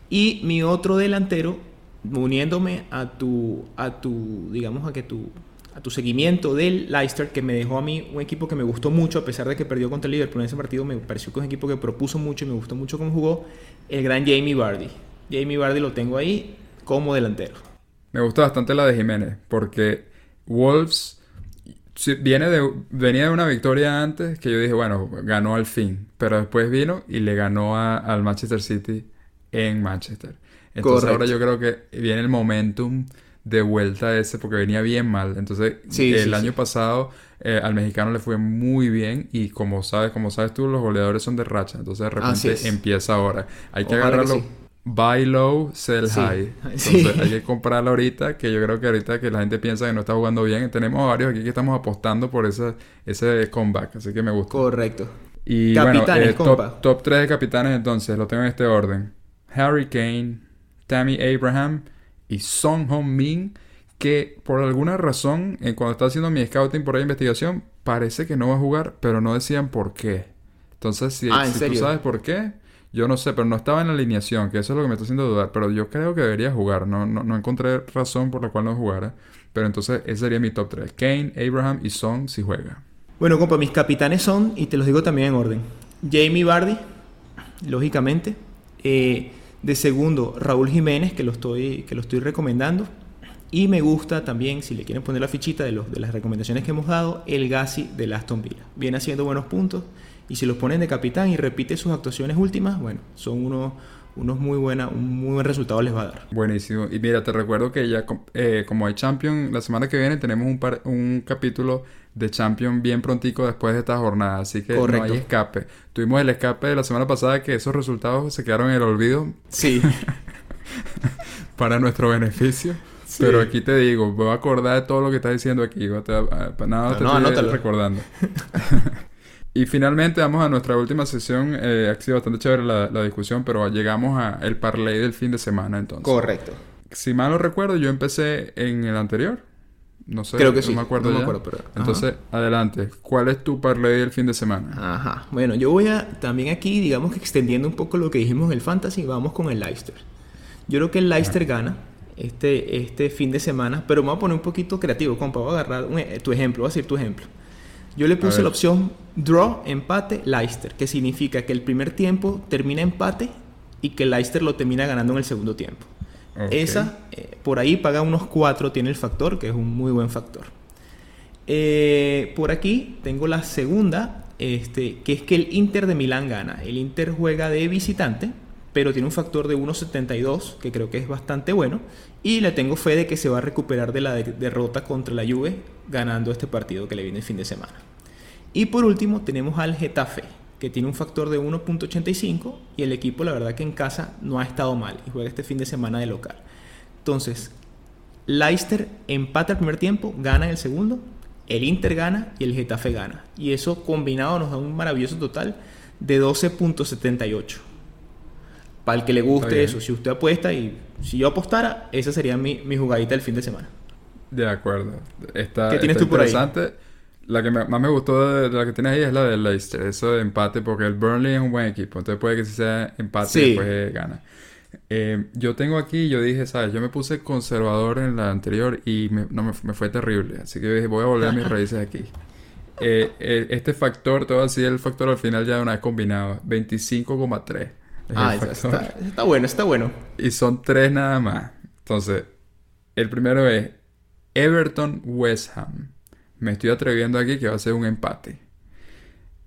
Y mi otro delantero, uniéndome a tu, a tu digamos, a que tu, a tu seguimiento del Leicester, que me dejó a mí un equipo que me gustó mucho, a pesar de que perdió contra el Liverpool en ese partido, me pareció que es un equipo que propuso mucho y me gustó mucho cómo jugó, el gran Jamie Vardy. Jamie Vardy lo tengo ahí como delantero. Me gusta bastante la de Jiménez, porque Wolves viene de, venía de una victoria antes que yo dije, bueno, ganó al fin, pero después vino y le ganó al Manchester City en Manchester. Entonces ahora yo creo que viene el momentum de vuelta ese porque venía bien mal. Entonces el año pasado eh, al mexicano le fue muy bien y como sabes, como sabes tú, los goleadores son de racha. Entonces de repente empieza ahora. Hay que agarrarlo buy low, sell high. Entonces hay que comprarla ahorita, que yo creo que ahorita que la gente piensa que no está jugando bien, tenemos varios aquí que estamos apostando por ese, ese comeback, así que me gusta. Correcto. Y capitanes, bueno, eh, top, 3 de capitanes entonces, lo tengo en este orden. Harry Kane, Tammy Abraham y Song Hong Min, que por alguna razón, en cuando estaba haciendo mi scouting por ahí investigación, parece que no va a jugar, pero no decían por qué. Entonces, si, ah, si tú sabes por qué, yo no sé, pero no estaba en la alineación, que eso es lo que me está haciendo dudar. Pero yo creo que debería jugar. No, no, encontré razón por la cual no jugara. Pero entonces ese sería mi top 3. Kane, Abraham y Song si juega. Bueno, compa, mis capitanes son, y te los digo también en orden, Jamie Bardi, lógicamente. Eh, de segundo, Raúl Jiménez, que lo estoy, que lo estoy recomendando. Y me gusta también, si le quieren poner la fichita de, los, de las recomendaciones que hemos dado, el Gassi de Aston Villa. Viene haciendo buenos puntos y si los ponen de capitán y repite sus actuaciones últimas, bueno, son unos, unos muy buena, un muy buen resultado les va a dar. Buenísimo. Y mira, te recuerdo que ya eh, como hay Champion, la semana que viene tenemos un, un capítulo de Champion bien prontico después de esta jornada, así que no hay escape. Tuvimos el escape de la semana pasada que esos resultados se quedaron en el olvido. Sí. para nuestro beneficio. Pero aquí te digo, voy a acordar de todo lo que estás diciendo aquí. nada, te estoy recordando. y finalmente vamos a nuestra última sesión. Eh, ha sido bastante chévere la, discusión, pero llegamos a el parlay del fin de semana entonces. Correcto. Si mal no recuerdo, yo empecé en el anterior. No sé, Creo que sí. no me acuerdo. No me acuerdo pero... Entonces, adelante. ¿Cuál es tu parlay del fin de semana? Ajá. Bueno, yo voy a también aquí, digamos que extendiendo un poco lo que dijimos en el Fantasy, vamos con el Leicester. Yo creo que el Leicester gana este, este fin de semana, pero me voy a poner un poquito creativo, compa. Voy a agarrar e, tu ejemplo, voy a decir tu ejemplo. Yo le puse la opción draw, empate, Leicester, que significa que el primer tiempo termina empate y que Leicester lo termina ganando en el segundo tiempo. Esa, eh, por ahí paga unos 4, tiene el factor, que es un muy buen factor. Eh, por aquí tengo la segunda, este, que es que el Inter de Milán gana. El Inter juega de visitante, pero tiene un factor de 1.72, que creo que es bastante bueno. Y le tengo fe de que se va a recuperar de la derrota contra la Juve, ganando este partido que le viene el fin de semana. Y por último tenemos al Getafe, que tiene un factor de 1.85 y el equipo la verdad que en casa no ha estado mal y juega este fin de semana de local. Entonces, Leicester empata el primer tiempo, gana el segundo, el Inter gana y el Getafe gana. Y eso combinado nos da un maravilloso total de 12.78. Para el que le guste eso, si usted apuesta y si yo apostara, esa sería mi, mi jugadita del fin de semana. De acuerdo. Está, ¿Qué tienes tú por interesante. La que más me gustó de, la que tienes ahí es la del Leicester, eso de empate, porque el Burnley es un buen equipo, entonces puede que si sea empate y después gana. Eh, yo tengo aquí, yo dije, ¿sabes? Yo me puse conservador en la anterior y me, no, me, fue terrible, así que dije, voy a volver a mis raíces aquí. Eh, eh, este factor, todo así, el factor al final ya de una vez combinado, 25,3. Ah, está, está bueno, está bueno. Y son tres nada más. Entonces, el primero es Everton West Ham me estoy atreviendo aquí que va a ser un empate.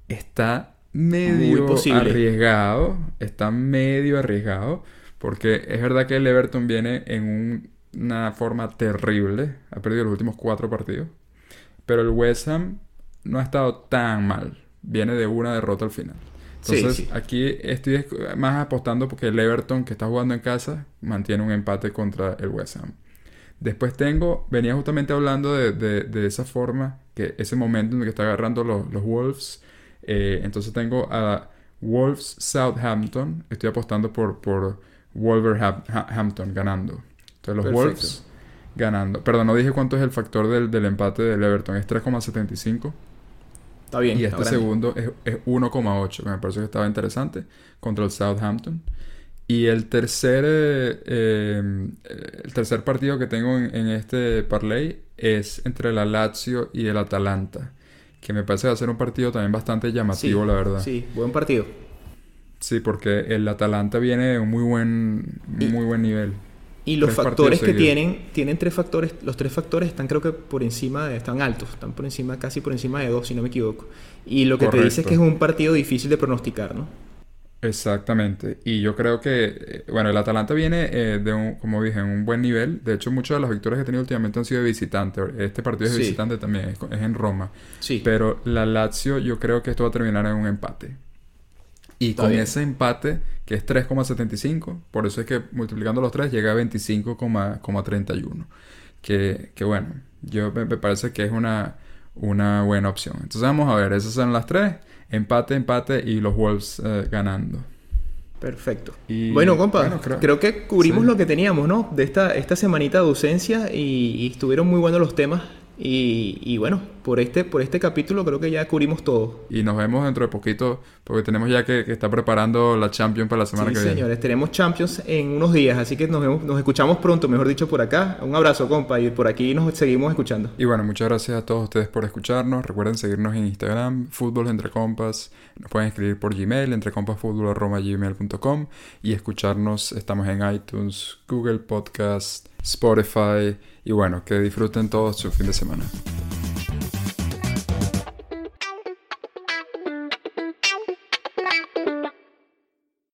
Está medio arriesgado. Está medio arriesgado. Porque es verdad que el Everton viene en una forma terrible. Ha perdido los últimos cuatro partidos. Pero el West Ham no ha estado tan mal. Viene de una derrota al final. Entonces, aquí estoy más apostando porque el Everton, que está jugando en casa, mantiene un empate contra el West Ham. Después tengo, venía justamente hablando de, esa forma, que ese momento en el que está agarrando los, Wolves. Eh, entonces tengo a Wolves Southampton. Estoy apostando por, por Wolverhampton ganando. Entonces los Wolves ganando. Perdón, no dije cuánto es el factor del, empate del Everton. Es 3,75. Está bien. Y este segundo es, es 1,8. Me parece que estaba interesante. Contra el Southampton. Y el tercer, eh, em, el tercer partido que tengo en, este parlay es entre la Lazio y el Atalanta. Que me parece que va a ser un partido también bastante llamativo, la verdad. Sí, buen partido. Sí, porque el Atalanta viene de un muy buen, muy buen nivel. Y los factores que tienen, tienen tres factores, los tres factores están creo que por encima, están altos, están por encima, casi por encima de dos, si no me equivoco. Y lo que te dice es que es un partido difícil de pronosticar, ¿no? Exactamente. Y yo creo que, eh, bueno, el Atalanta viene eh, de un, como dije, en un buen nivel. De hecho, muchas de las victorias que ha tenido últimamente han sido de visitante. Este partido es de visitante también, es, en Roma. Sí. Pero la Lazio, yo creo que esto va a terminar en un empate. Y con ese empate, que es 3,75, por eso es que multiplicando los tres llega a 25,31. Que, que bueno, yo me, me, parece que es una, una buena opción. Entonces vamos a ver, esas son las tres. Empate, empate y los Wolves eh, ganando. Perfecto. bueno, compa, creo... que cubrimos lo que teníamos, ¿no? De esta, esta semanita de ausencia y, estuvieron muy buenos los temas. Y, y, bueno, por este, por este capítulo creo que ya cubrimos todo. Y nos vemos dentro de poquito, porque tenemos ya que, que está preparando la Champions para la semana Sí, que viene. señores, tenemos Champions en unos días, así que nos, vemos, nos escuchamos pronto, mejor dicho, por acá. Un abrazo, compa, y por aquí nos seguimos escuchando. Y bueno, muchas gracias a todos ustedes por escucharnos. Recuerden seguirnos en Instagram, Fútbol Entre Compas. Nos pueden escribir por Gmail, entrecompasfutbol.gmail.com y escucharnos. Estamos en iTunes, Google Podcast, Spotify. Y bueno, que disfruten todos su fin de semana.